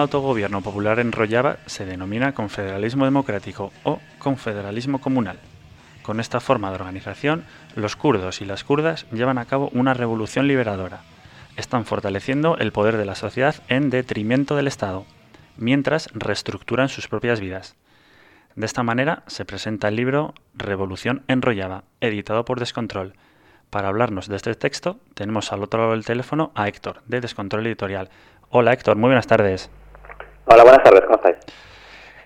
A: Autogobierno popular en se denomina confederalismo democrático o confederalismo comunal. Con esta forma de organización, los kurdos y las kurdas llevan a cabo una revolución liberadora. Están fortaleciendo el poder de la sociedad en detrimento del Estado, mientras reestructuran sus propias vidas. De esta manera se presenta el libro Revolución en Rojava, editado por Descontrol. Para hablarnos de este texto, tenemos al otro lado del teléfono a Héctor, de Descontrol Editorial. Hola Héctor, muy buenas tardes.
E: Hola, buenas tardes, ¿cómo estáis?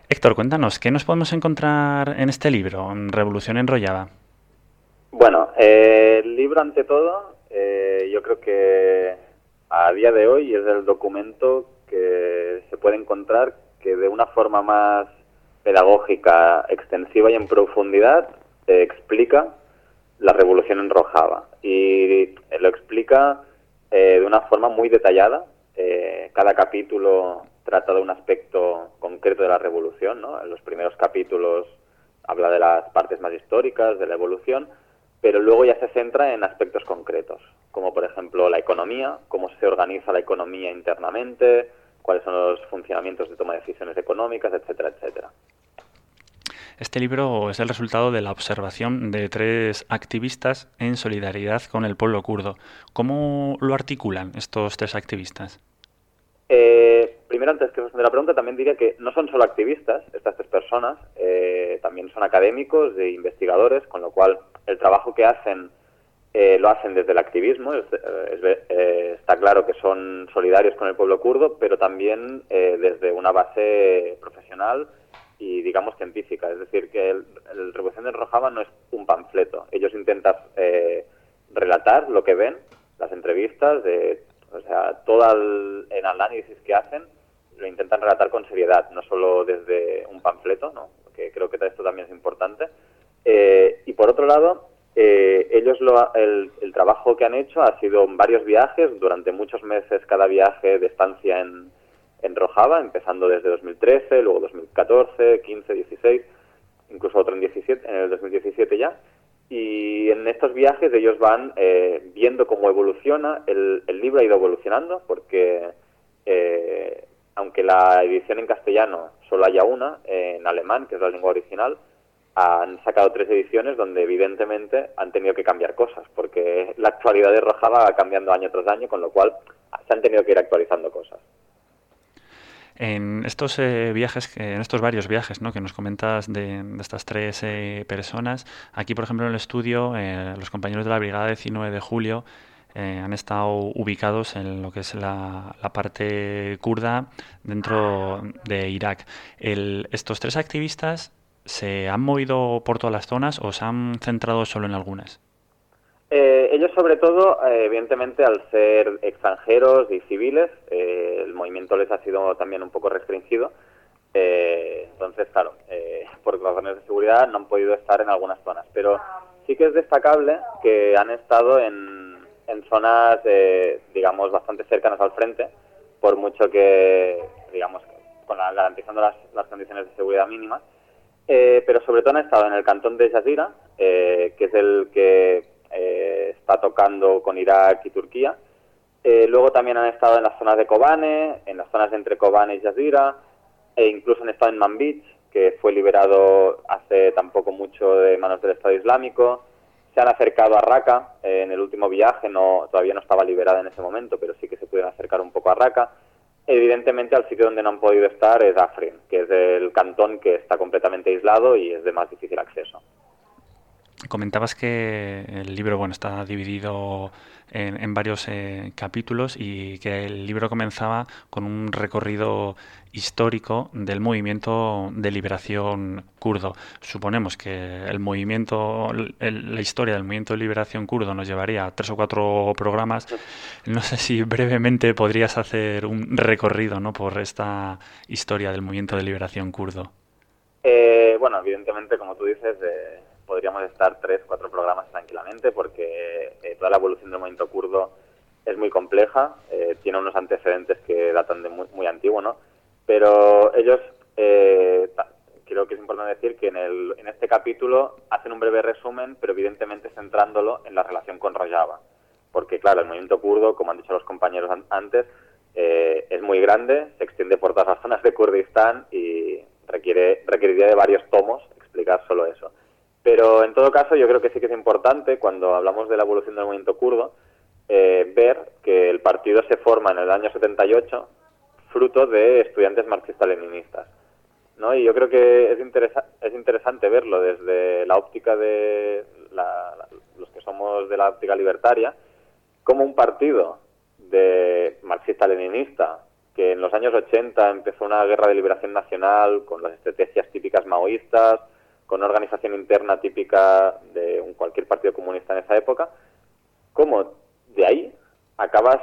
A: Héctor, cuéntanos, ¿qué nos podemos encontrar en este libro, Revolución Enrollada?
E: Bueno, eh, el libro ante todo, eh, yo creo que a día de hoy es el documento que se puede encontrar que de una forma más pedagógica, extensiva y en profundidad explica la revolución en Rojava. Y lo explica eh, de una forma muy detallada, eh, cada capítulo trata de un aspecto concreto de la revolución, ¿no? En los primeros capítulos habla de las partes más históricas, de la evolución, pero luego ya se centra en aspectos concretos, como por ejemplo la economía, cómo se organiza la economía internamente, cuáles son los funcionamientos de toma de decisiones económicas, etcétera, etcétera.
A: Este libro es el resultado de la observación de tres activistas en solidaridad con el pueblo kurdo. ¿Cómo lo articulan estos tres activistas?
E: Eh, antes que responder la pregunta, también diría que no son solo activistas, estas tres personas, eh, también son académicos e investigadores, con lo cual el trabajo que hacen eh, lo hacen desde el activismo. está claro que son solidarios con el pueblo kurdo, pero también desde una base profesional y digamos científica. Es decir, que el, Revolución de Rojava no es un panfleto. Ellos intentan eh, relatar lo que ven, las entrevistas, de, o sea, todo el, análisis que hacen lo intentan relatar con seriedad, no solo desde un panfleto, ¿no? que creo que esto también es importante, eh, lo, el, trabajo que han hecho ha sido varios viajes, durante muchos meses cada viaje de estancia en, en Rojava, empezando desde 2013, luego 2014, 15, 16, incluso otro en, 17, en el 2017 ya. Y en estos viajes ellos van eh, viendo cómo evoluciona, el, el, libro ha ido evolucionando porque eh, aunque la edición en castellano solo haya una, en alemán, que es la lengua original, han sacado tres ediciones donde evidentemente han tenido que cambiar cosas, porque la actualidad de Rojava va cambiando año tras año, con lo cual se han tenido que ir actualizando cosas.
A: En estos eh, viajes, en estos varios viajes ¿no? que nos comentas de, estas tres eh, personas, aquí por ejemplo en el estudio, eh, los compañeros de la Brigada 19 de Julio han estado ubicados en lo que es la, parte kurda dentro de Irak. estos tres activistas ¿se han movido por todas las zonas o se han centrado solo en algunas?
E: Eh, ellos sobre todo, eh, evidentemente, al ser extranjeros y civiles, eh, el movimiento les ha sido también un poco restringido. entonces, claro, por razones de seguridad no han podido estar en algunas zonas. Pero sí que es destacable que han estado en, en zonas, digamos, bastante cercanas al frente, por mucho que, digamos, con garantizando las, las condiciones de seguridad mínimas. Eh, pero sobre todo han estado en el cantón de Yazira, eh, que es el que eh, está tocando con Irak y Turquía. luego también han estado en las zonas de Kobane, en las zonas entre Kobane y Yazira, e incluso han estado en Manbij, que fue liberado hace tampoco mucho de manos del Estado Islámico. Se han acercado a Raqqa en el último viaje, no, todavía no estaba liberada en ese momento, pero sí que se pudieron acercar un poco a Raqqa. Evidentemente, al sitio donde no han podido estar es Afrin, que es el cantón que está completamente aislado y es de más difícil acceso.
A: Comentabas que el libro bueno está dividido en, varios eh, capítulos y que el libro comenzaba con un recorrido histórico del movimiento de liberación kurdo. Suponemos que el movimiento, la historia del movimiento de liberación kurdo nos llevaría a tres o cuatro programas. No sé si brevemente podrías hacer un recorrido ¿no? por esta historia del movimiento de liberación kurdo.
E: Eh, bueno, evidentemente, como tú dices, eh, podríamos estar tres, cuatro programas tranquilamente porque eh, toda la evolución del movimiento kurdo es muy compleja, eh, tiene unos antecedentes que datan de muy, muy antiguo, ¿no? Pero ellos, eh, creo que es importante decir que en, el, en este capítulo hacen un breve resumen, pero evidentemente centrándolo en la relación con Rojava. Porque, claro, el movimiento kurdo, como han dicho los compañeros antes, es muy grande, se extiende por todas las zonas de Kurdistán y requiere, requeriría de varios tomos explicar solo eso. Pero en todo caso, yo creo que sí que es importante, cuando hablamos de la evolución del movimiento kurdo, eh, ver que el partido se forma en el año 78 fruto de estudiantes marxistas-leninistas. ¿no? Y yo creo que es, es interesante verlo desde la óptica de los que somos de la óptica libertaria, como un partido de marxista-leninista que en los años 80 empezó una guerra de liberación nacional con las estrategias típicas maoístas, con una organización interna típica de un, cualquier partido comunista en esa época, cómo de ahí acabas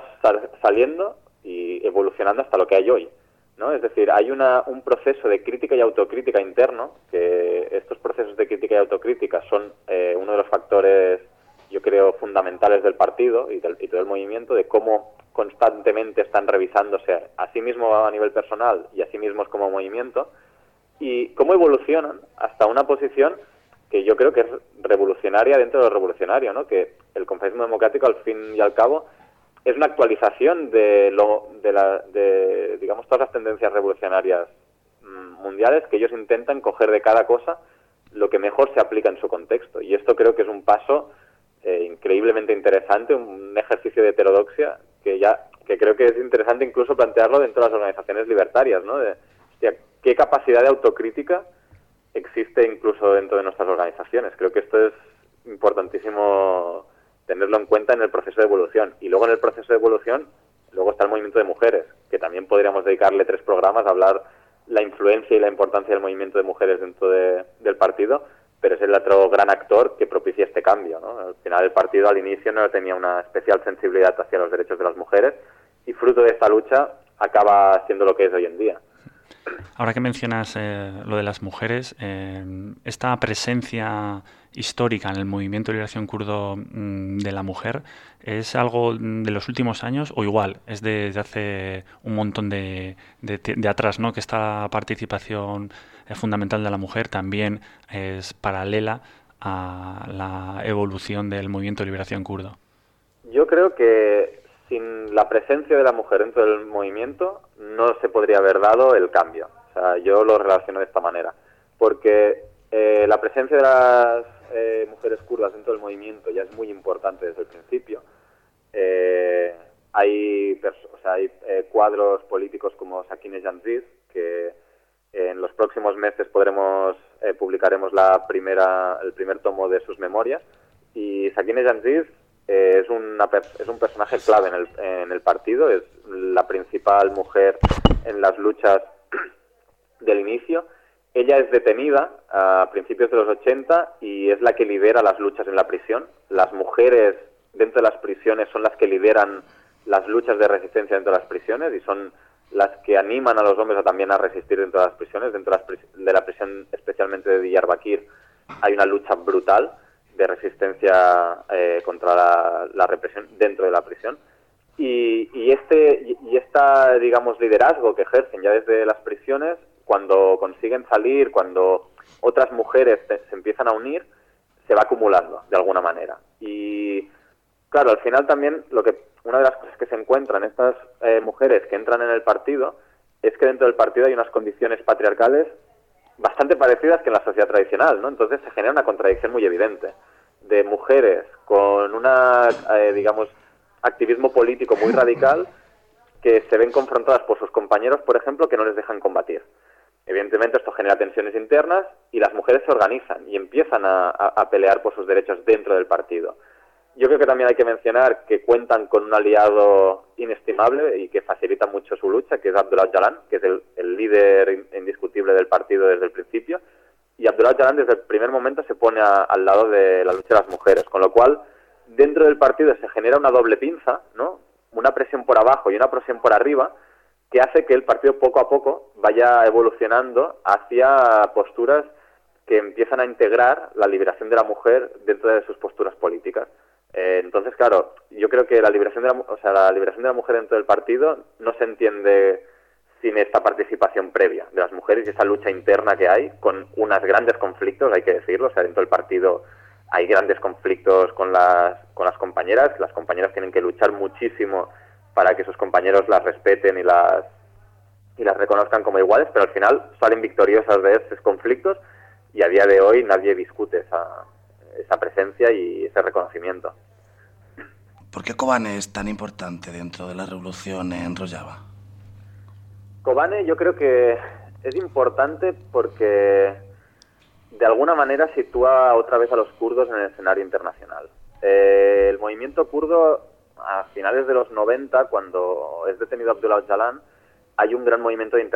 E: saliendo y evolucionando hasta lo que hay hoy. ¿no? Es decir, hay una, un proceso de crítica y autocrítica interno, que estos procesos de crítica y autocrítica son eh, uno de los factores, yo creo, fundamentales del partido y, del, y todo el movimiento, de cómo constantemente están revisándose a sí mismos a nivel personal y a sí mismos como movimiento, y cómo evolucionan hasta una posición que yo creo que es revolucionaria dentro de lo revolucionario, ¿no? que el confederalismo democrático al fin y al cabo es una actualización de lo de, la, de digamos todas las tendencias revolucionarias mm, mundiales que ellos intentan coger de cada cosa lo que mejor se aplica en su contexto y esto creo que es un paso eh, increíblemente interesante un ejercicio de heterodoxia que ya que creo que es interesante incluso plantearlo dentro de las organizaciones libertarias no de, qué capacidad de autocrítica existe incluso dentro de nuestras organizaciones. Creo que esto es importantísimo tenerlo en cuenta en el proceso de evolución. Y luego en el proceso de evolución, luego está el movimiento de mujeres, que también podríamos dedicarle tres programas a hablar la influencia y la importancia del movimiento de mujeres dentro del partido, pero es el otro gran actor que propicia este cambio. ¿no? Al final el partido al inicio no tenía una especial sensibilidad hacia los derechos de las mujeres y fruto de esta lucha acaba siendo lo que es hoy en día.
A: Ahora que mencionas eh, lo de las mujeres, eh, esta presencia histórica en el movimiento de liberación kurdo mm, de la mujer es algo de los últimos años o igual es desde hace un montón de, de, atrás, ¿no? Que esta participación eh, fundamental de la mujer también es paralela a la evolución del movimiento de liberación kurdo.
E: Yo creo que sin la presencia de la mujer dentro del movimiento no se podría haber dado el cambio. O sea, yo lo relaciono de esta manera. Porque eh, la presencia de las eh, mujeres kurdas dentro del movimiento ya es muy importante desde el principio. Eh, hay hay cuadros políticos como Sakine Janziz, que en los próximos meses podremos publicaremos la primera, el primer tomo de sus memorias. Y Sakine Janziz es, una, es un personaje clave en el, en el partido, es la principal mujer en las luchas [CLEARS THROAT] del inicio. Ella es detenida a principios de los 80 y es la que lidera las luchas en la prisión. Las mujeres dentro de las prisiones son las que lideran las luchas de resistencia dentro de las prisiones y son las que animan a los hombres a también a resistir dentro de las prisiones. Dentro de la prisión, especialmente de Diyarbakir, hay una lucha brutal de resistencia eh, contra la, represión dentro de la prisión. Y, y, este y esta digamos liderazgo que ejercen ya desde las prisiones cuando consiguen salir cuando otras mujeres se empiezan a unir se va acumulando de alguna manera y claro al final también lo que una de las cosas que se encuentran estas eh, mujeres que entran en el partido es que dentro del partido hay unas condiciones patriarcales bastante parecidas que en la sociedad tradicional, ¿no? Entonces se genera una contradicción muy evidente de mujeres con una, eh, digamos, activismo político muy radical que se ven confrontadas por sus compañeros, por ejemplo, que no les dejan combatir. Evidentemente esto genera tensiones internas y las mujeres se organizan y empiezan a pelear por sus derechos dentro del partido. Yo creo que también hay que mencionar que cuentan con un aliado inestimable y que facilita mucho su lucha, que es Abdullah Jalan, que es el, líder indiscutible del partido desde el principio. Y Abdullah Jalan desde el primer momento se pone al lado de la lucha de las mujeres, con lo cual dentro del partido se genera una doble pinza, ¿no? una presión por abajo y una presión por arriba, que hace que el partido poco a poco vaya evolucionando hacia posturas que empiezan a integrar la liberación de la mujer dentro de sus posturas políticas. Eh, entonces, claro, yo creo que la liberación, de la, o sea, la liberación de la mujer dentro del partido no se entiende sin esta participación previa de las mujeres y esa lucha interna que hay con unos grandes conflictos, hay que decirlo, o sea, dentro del partido hay grandes conflictos con las, con las compañeras, las compañeras tienen que luchar muchísimo para que sus compañeros las respeten y las, y las reconozcan como iguales, pero al final salen victoriosas de esos conflictos y a día de hoy nadie discute esa, esa presencia y ese reconocimiento.
B: ¿Por qué Kobane es tan importante dentro de la revolución en Rojava?
E: Kobane yo creo que es importante porque de alguna manera sitúa otra vez a los kurdos en el escenario internacional. Eh, el movimiento kurdo a finales de los 90, cuando es detenido Abdullah Öcalan, hay un gran movimiento de,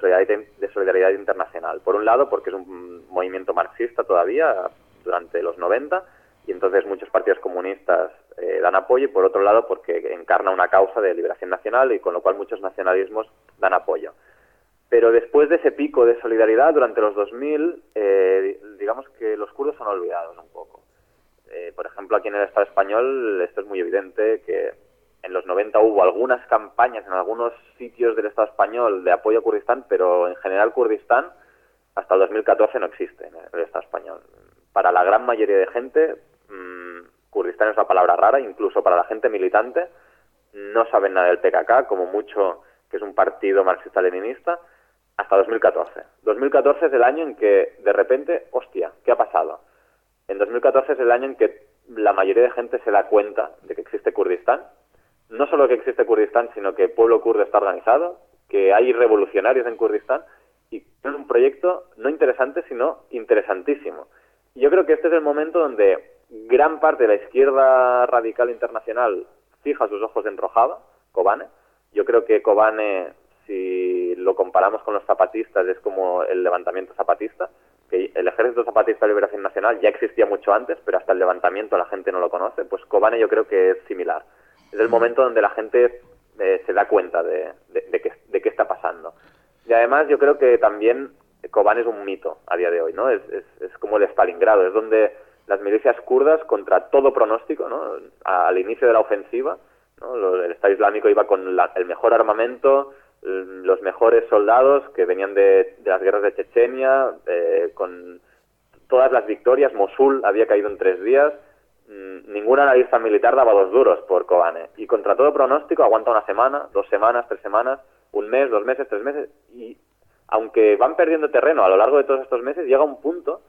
E: solidaridad, de, solidaridad, internacional. Por un lado, porque es un movimiento marxista todavía, durante los 90 y entonces muchos partidos comunistas eh, dan apoyo y por otro lado porque encarna una causa de liberación nacional y con lo cual muchos nacionalismos dan apoyo. Pero después de ese pico de solidaridad durante los 2000, eh, digamos que los kurdos son olvidados un poco. Eh, por ejemplo, aquí en el Estado español esto es muy evidente que en los 90 hubo algunas campañas en algunos sitios del Estado español de apoyo a Kurdistán, pero en general Kurdistán hasta el 2014 no existe en el Estado español para la gran mayoría de gente, mmm, Kurdistán es una palabra rara, incluso para la gente militante, no saben nada del PKK, como mucho que es un partido marxista-leninista, hasta 2014. 2014 es el año en que, de repente, hostia, ¿qué ha pasado? En 2014 es el año en que la mayoría de gente se da cuenta de que existe Kurdistán. No solo que existe Kurdistán, sino que el pueblo kurdo está organizado, que hay revolucionarios en Kurdistán y es un proyecto no interesante, sino interesantísimo yo creo que este es el momento donde gran parte de la izquierda radical internacional fija sus ojos en Rojava, Kobane. Yo creo que Kobane, si lo comparamos con los zapatistas, es como el levantamiento zapatista, que el Ejército Zapatista de Liberación Nacional ya existía mucho antes, pero hasta el levantamiento la gente no lo conoce, pues Kobane yo creo que es similar. Es el momento donde la gente eh, se da cuenta de, qué, de qué está pasando. Y además yo creo que también Kobane es un mito a día de hoy, ¿no? Es, como el Stalingrado, es donde las milicias kurdas, contra todo pronóstico, ¿no? Al inicio de la ofensiva, ¿no? el Estado Islámico iba con el mejor armamento, los mejores soldados que venían de, las guerras de Chechenia, eh, con todas las victorias. Mosul había caído en tres días. Mm, ninguna analista militar daba dos duros por Kobane. Y contra todo pronóstico aguanta una semana, dos semanas, tres semanas, un mes, dos meses, tres meses. Y aunque van perdiendo terreno a lo largo de todos estos meses, llega un punto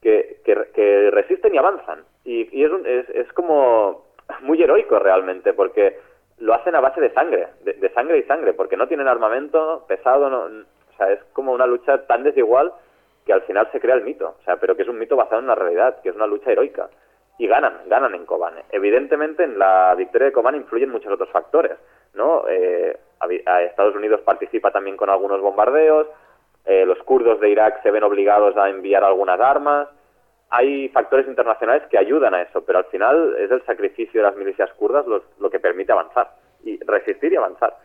E: que, que, resisten y avanzan. Y, y es, es, es como [LAUGHS] muy heroico realmente, porque lo hacen a base de sangre, de, sangre y sangre, porque no tienen armamento pesado, no, o sea, es como una lucha tan desigual que al final se crea el mito, o sea, pero que es un mito basado en una realidad, que es una lucha heroica. Y ganan, ganan en Kobane. Evidentemente en la victoria de Kobane influyen muchos otros factores, ¿no? Eh, Estados Unidos participa también con algunos bombardeos, eh, los kurdos de Irak se ven obligados a enviar algunas armas, hay factores internacionales que ayudan a eso, pero al final es el sacrificio de las milicias kurdas lo, que permite avanzar y resistir y avanzar.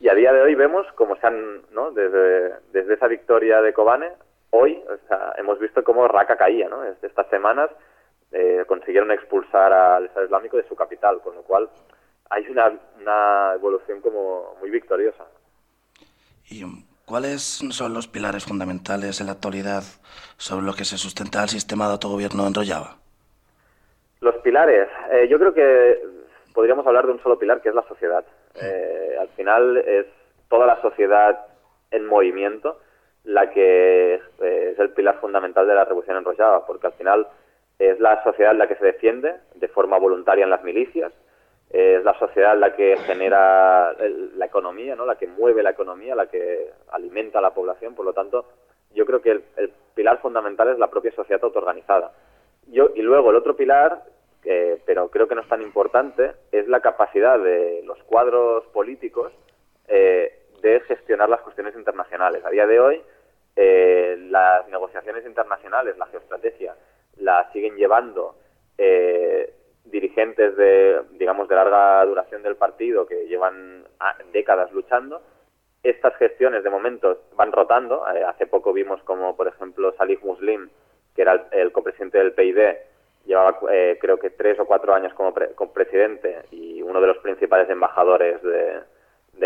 E: Y a día de hoy vemos cómo se han, ¿no? desde, desde esa victoria de Kobane, hoy hemos visto cómo Raqqa caía, ¿no? Estas semanas eh, consiguieron expulsar al Estado Islámico de su capital, con lo cual hay una, una evolución como muy victoriosa.
B: Y ¿Cuáles son los pilares fundamentales en la actualidad sobre los que se sustenta el sistema de autogobierno en Rojava?
E: Los pilares. Eh, yo creo que podríamos hablar de un solo pilar, que es la sociedad. Eh, al final es toda la sociedad en movimiento la que eh, es el pilar fundamental de la revolución en Rojava, porque al final es la sociedad la que se defiende de forma voluntaria en las milicias, es la sociedad la que genera la economía, ¿no? la que mueve la economía, la que alimenta a la población. Por lo tanto, yo creo que el, pilar fundamental es la propia sociedad autoorganizada. Yo, y luego el otro pilar, pero creo que no es tan importante, es la capacidad de los cuadros políticos eh, de gestionar las cuestiones internacionales. A día de hoy, eh, las negociaciones internacionales, la geoestrategia, la siguen llevando eh, dirigentes de, digamos, de larga duración del partido que llevan décadas luchando. Estas gestiones de momento van rotando. Eh, hace poco vimos como, por ejemplo, Salih Muslim, que era el, copresidente del PID, llevaba eh, creo que tres o cuatro años como, presidente y uno de los principales embajadores de,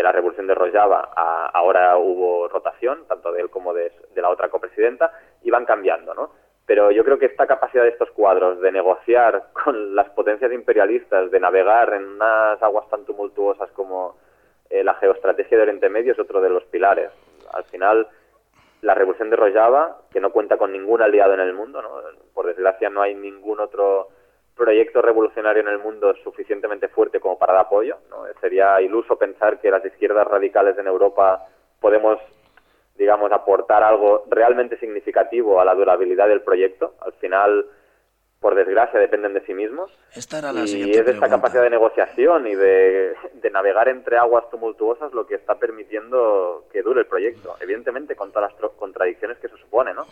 E: la revolución de Rojava. ahora hubo rotación, tanto de él como de, de la otra copresidenta, y van cambiando, ¿no? Pero yo creo que esta capacidad de estos cuadros de negociar [LAUGHS] con las potencias imperialistas, de navegar en unas aguas tan tumultuosas como eh, la geoestrategia de Oriente Medio es otro de los pilares. Al final, la revolución de Rojava, que no cuenta con ningún aliado en el mundo, por desgracia no hay ningún otro proyecto revolucionario en el mundo suficientemente fuerte como para dar apoyo. Sería iluso pensar que las izquierdas radicales en Europa podemos digamos, aportar algo realmente significativo a la durabilidad del proyecto. Al final, por desgracia, dependen de sí mismos.
B: Esta era la
E: y es esta capacidad de negociación y de, navegar entre aguas tumultuosas lo que está permitiendo que dure el proyecto. Evidentemente, con todas las contradicciones que se supone, ¿no?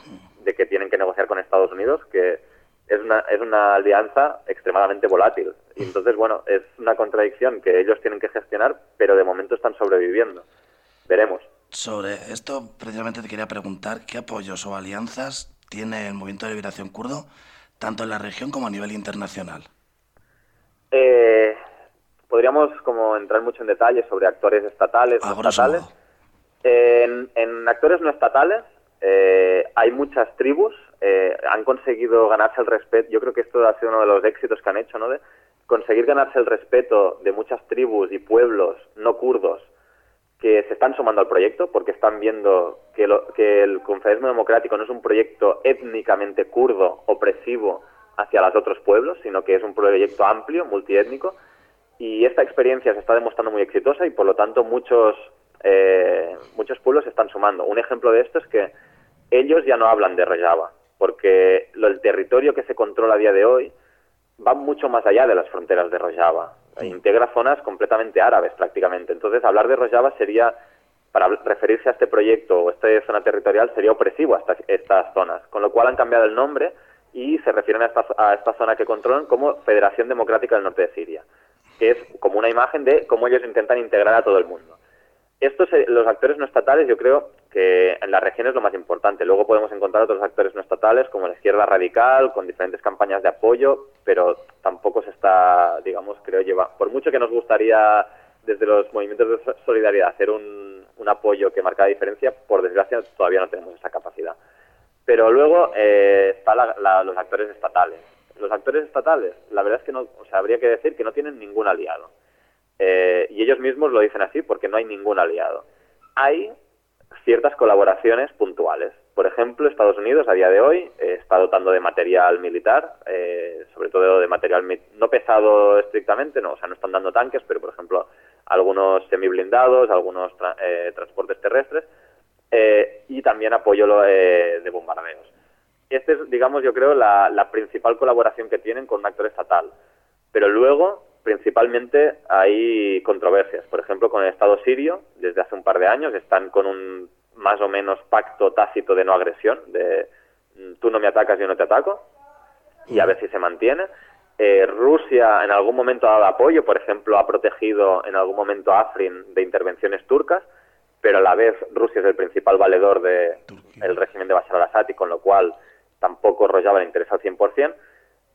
E: De que tienen que negociar con Estados Unidos, que es una, es una alianza extremadamente volátil. Y entonces, bueno, es una contradicción que ellos tienen que gestionar, pero de momento están sobreviviendo. Veremos.
B: Sobre esto, precisamente te quería preguntar qué apoyos o alianzas tiene el movimiento de liberación kurdo, tanto en la región como a nivel internacional.
E: Eh, podríamos como entrar mucho en detalle sobre actores estatales, no estatales. En, actores no estatales eh, hay muchas tribus, eh, han conseguido ganarse el respeto. Yo creo que esto ha sido uno de los éxitos que han hecho, ¿no? De conseguir ganarse el respeto de muchas tribus y pueblos no kurdos que se están sumando al proyecto porque están viendo que, que el confederismo democrático no es un proyecto étnicamente kurdo, opresivo hacia los otros pueblos, sino que es un proyecto amplio, multiétnico, y esta experiencia se está demostrando muy exitosa y por lo tanto muchos, eh, muchos pueblos se están sumando. Un ejemplo de esto es que ellos ya no hablan de Rojava, porque el territorio que se controla a día de hoy va mucho más allá de las fronteras de Rojava integra zonas completamente árabes prácticamente. Entonces, hablar de Rojava sería, para referirse a este proyecto o esta zona territorial, sería opresivo a estas, zonas, con lo cual han cambiado el nombre y se refieren a esta, a esta zona que controlan como Federación Democrática del Norte de Siria, que es como una imagen de cómo ellos intentan integrar a todo el mundo. Estos, eh, los actores no estatales, yo creo que en la región es lo más importante. Luego podemos encontrar otros actores no estatales, como la izquierda radical, con diferentes campañas de apoyo, pero tampoco se está, digamos, creo, lleva. Por mucho que nos gustaría desde los movimientos de solidaridad hacer un, apoyo que marca la diferencia, por desgracia todavía no tenemos esa capacidad. Pero luego eh, están los actores estatales. Los actores estatales, la verdad es que no, o sea, habría que decir que no tienen ningún aliado. Eh, y ellos mismos lo dicen así porque no hay ningún aliado. Hay ciertas colaboraciones puntuales. Por ejemplo, Estados Unidos a día de hoy eh, está dotando de material militar, eh, sobre todo de material no pesado estrictamente, no, o sea, no están dando tanques, pero por ejemplo algunos semiblindados, algunos transportes terrestres y también apoyo de bombardeos. Esta es, digamos, yo creo, la, la principal colaboración que tienen con un actor estatal. Pero luego principalmente hay controversias. Por ejemplo, con el Estado sirio, desde hace un par de años, están con un más o menos pacto tácito de no agresión, de mm, tú no me atacas, yo no te ataco, y a ver si se mantiene. Eh, Rusia en algún momento ha dado apoyo, por ejemplo, ha protegido en algún momento a Afrin de intervenciones turcas, pero a la vez Rusia es el principal valedor del régimen de Bashar al-Assad y con lo cual tampoco Rojava le interesa al 100%.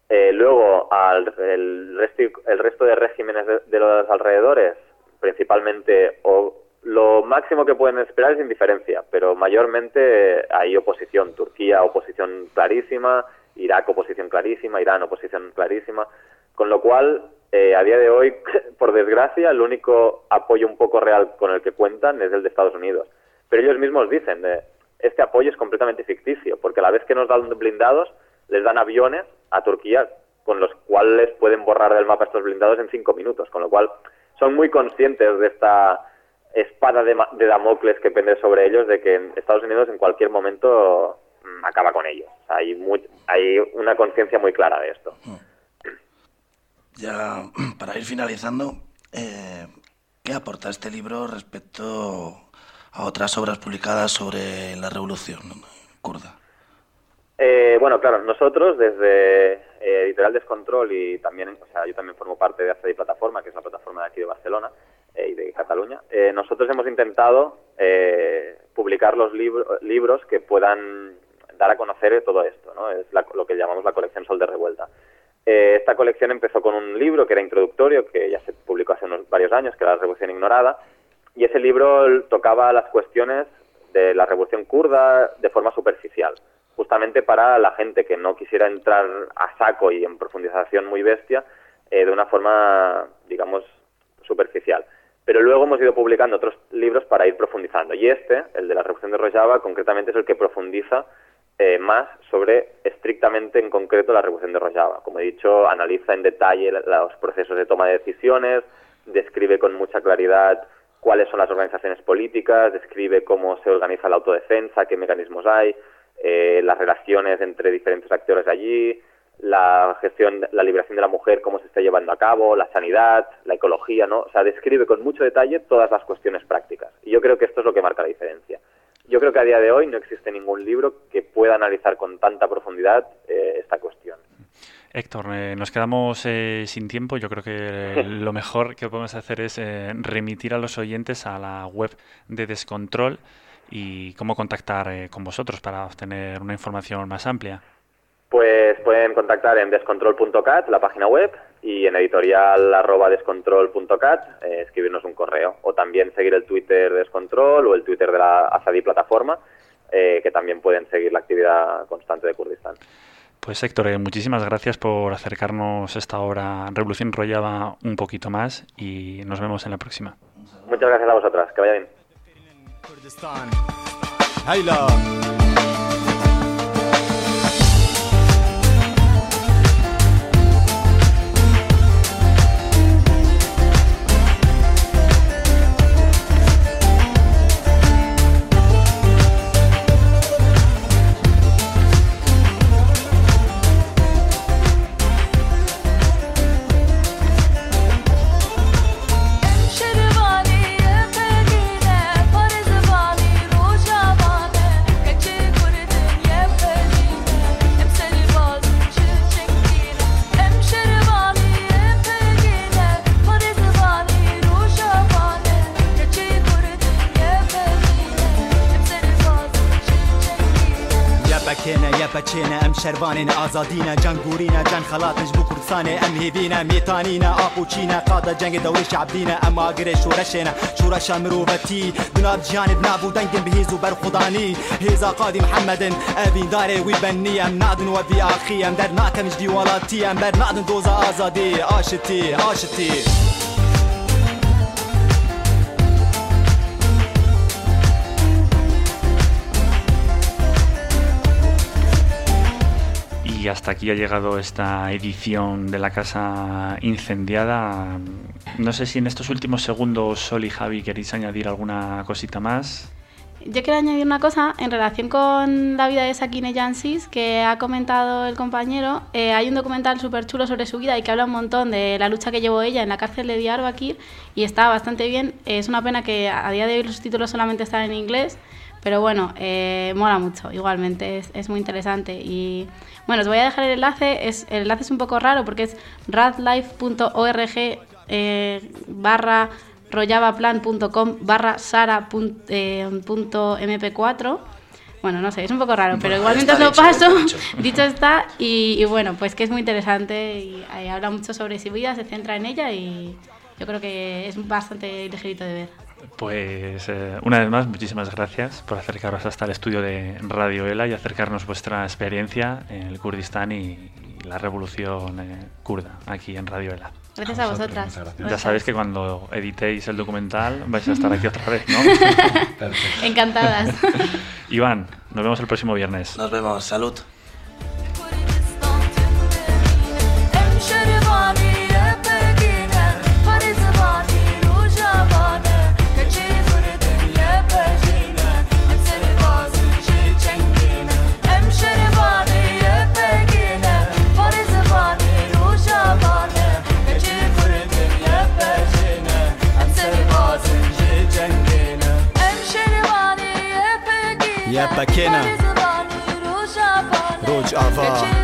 E: Eh, luego, al, el, resto, el resto de regímenes de, los alrededores, principalmente, o lo máximo que pueden esperar es indiferencia, pero mayormente hay oposición. Turquía, oposición clarísima, Irak, oposición clarísima, Irán, oposición clarísima. Con lo cual, eh, a día de hoy, [LAUGHS] por desgracia, el único apoyo un poco real con el que cuentan es el de Estados Unidos. Pero ellos mismos dicen, de, este apoyo es completamente ficticio, porque a la vez que nos dan blindados, les dan aviones a Turquía con los cuales pueden borrar del mapa estos blindados en cinco minutos, con lo cual son muy conscientes de esta espada de, Damocles que pende sobre ellos de que Estados Unidos en cualquier momento mm, acaba con ellos. hay, hay una conciencia muy clara de esto.
B: Ya [CLEARS THROAT] para ir finalizando, eh, ¿qué aporta este libro respecto a otras obras publicadas sobre la revolución kurda?
E: Eh, bueno, claro, nosotros desde eh, Editorial Descontrol y también, o sea, yo también formo parte de ACDI Plataforma, que es la plataforma de aquí de Barcelona eh, y de Cataluña, nosotros hemos intentado publicar los libros que puedan dar a conocer todo esto, ¿no? Es lo que llamamos la colección Sol de Revuelta. esta colección empezó con un libro que era introductorio, que ya se publicó hace unos varios años, que era La Revolución Ignorada, y ese libro tocaba las cuestiones de la revolución kurda de forma superficial justamente para la gente que no quisiera entrar a saco y en profundización muy bestia eh, de una forma, digamos, superficial. Pero luego hemos ido publicando otros libros para ir profundizando. Y este, el de la Revolución de Rojava, concretamente es el que profundiza eh, más sobre estrictamente en concreto la Revolución de Rojava. Como he dicho, analiza en detalle los procesos de toma de decisiones, describe con mucha claridad cuáles son las organizaciones políticas, describe cómo se organiza la autodefensa, qué mecanismos hay, eh, las relaciones entre diferentes actores allí, la gestión, la liberación de la mujer, cómo se está llevando a cabo, la sanidad, la ecología, ¿no? O sea, describe con mucho detalle todas las cuestiones prácticas. Y yo creo que esto es lo que marca la diferencia. Yo creo que a día de hoy no existe ningún libro que pueda analizar con tanta profundidad eh, esta cuestión.
A: Héctor, eh, nos quedamos sin tiempo. Yo creo que [LAUGHS] lo mejor que podemos hacer es remitir a los oyentes a la web de Descontrol y cómo contactar eh, con vosotros para obtener una información más amplia.
E: Pues pueden contactar en descontrol.cat, la página web, y en editorial arroba descontrol.cat, eh, escribirnos un correo. O también seguir el Twitter de Descontrol o el Twitter de la Azadi Plataforma, eh, que también pueden seguir la actividad constante de Kurdistán.
A: Pues Héctor, muchísimas gracias por acercarnos esta hora Revolución Rollaba un poquito más y nos vemos en la próxima.
E: Muchas gracias a vosotras, que vaya bien. Kurdistan. Hayla.
F: بەچێنە ئەم شەروانێن ئازادینە جەنگورینە جەنگ خەڵاتش بوو کوردستانێ ئەم هێبینە میتانینە ئاپوچینە قادە جەنگی دەوری شعبینە ئەم ئاگرێ شورەشێنە شورەشە مرۆڤەتی دوناب جیانب نابوو دەنگم بهێز و بەرخودانی هێزا قادی محەممەدن ئەڤیندارێ وی بەنی ئەم نادن وەبی ئاخی ئەم دەر ناکەمش دیوەڵاتی ئەم بەر نادن دۆزە ئازادی ئاشتی ئاشتی.
A: Y hasta aquí ha llegado esta edición de la casa incendiada. No sé si en estos últimos segundos Sol y Javi queréis añadir alguna cosita más.
C: Yo quiero añadir una cosa en relación con la vida de Sakine Jansis que ha comentado el compañero. Eh, hay un documental súper chulo sobre su vida y que habla un montón de la lucha que llevó ella en la cárcel de Diyarbakir y está bastante bien. Es una pena que a día de hoy los títulos solamente están en inglés, pero bueno, eh, mola mucho, igualmente, es, es, muy interesante. Y bueno, os voy a dejar el enlace, es, el enlace es un poco raro porque es radlife.org eh, barra rollabaplan.com barra sara.mp4. Eh, bueno, no sé, es un poco raro, pero
G: Bueno,
C: igualmente os lo
G: dicho,
C: paso.
G: está dicho. [LAUGHS]
C: dicho está, y, y bueno, pues que es muy interesante y, eh, habla mucho sobre su vida, se centra en ella y yo creo que es bastante ligerito de ver.
A: Pues eh, una vez más, muchísimas gracias por acercaros hasta el estudio de Radio ELA y acercarnos vuestra experiencia en el Kurdistán y, y la revolución eh, kurda aquí en Radio ELA.
C: Gracias a, vosotras.
D: gracias.
A: Ya sabéis que cuando editéis el documental vais a estar aquí otra vez, ¿no? [LAUGHS]
D: Perfecto.
C: Encantadas. [LAUGHS]
A: Iván, nos vemos el próximo viernes.
G: Nos vemos, salud.
H: Napakena
F: Roj
H: Ava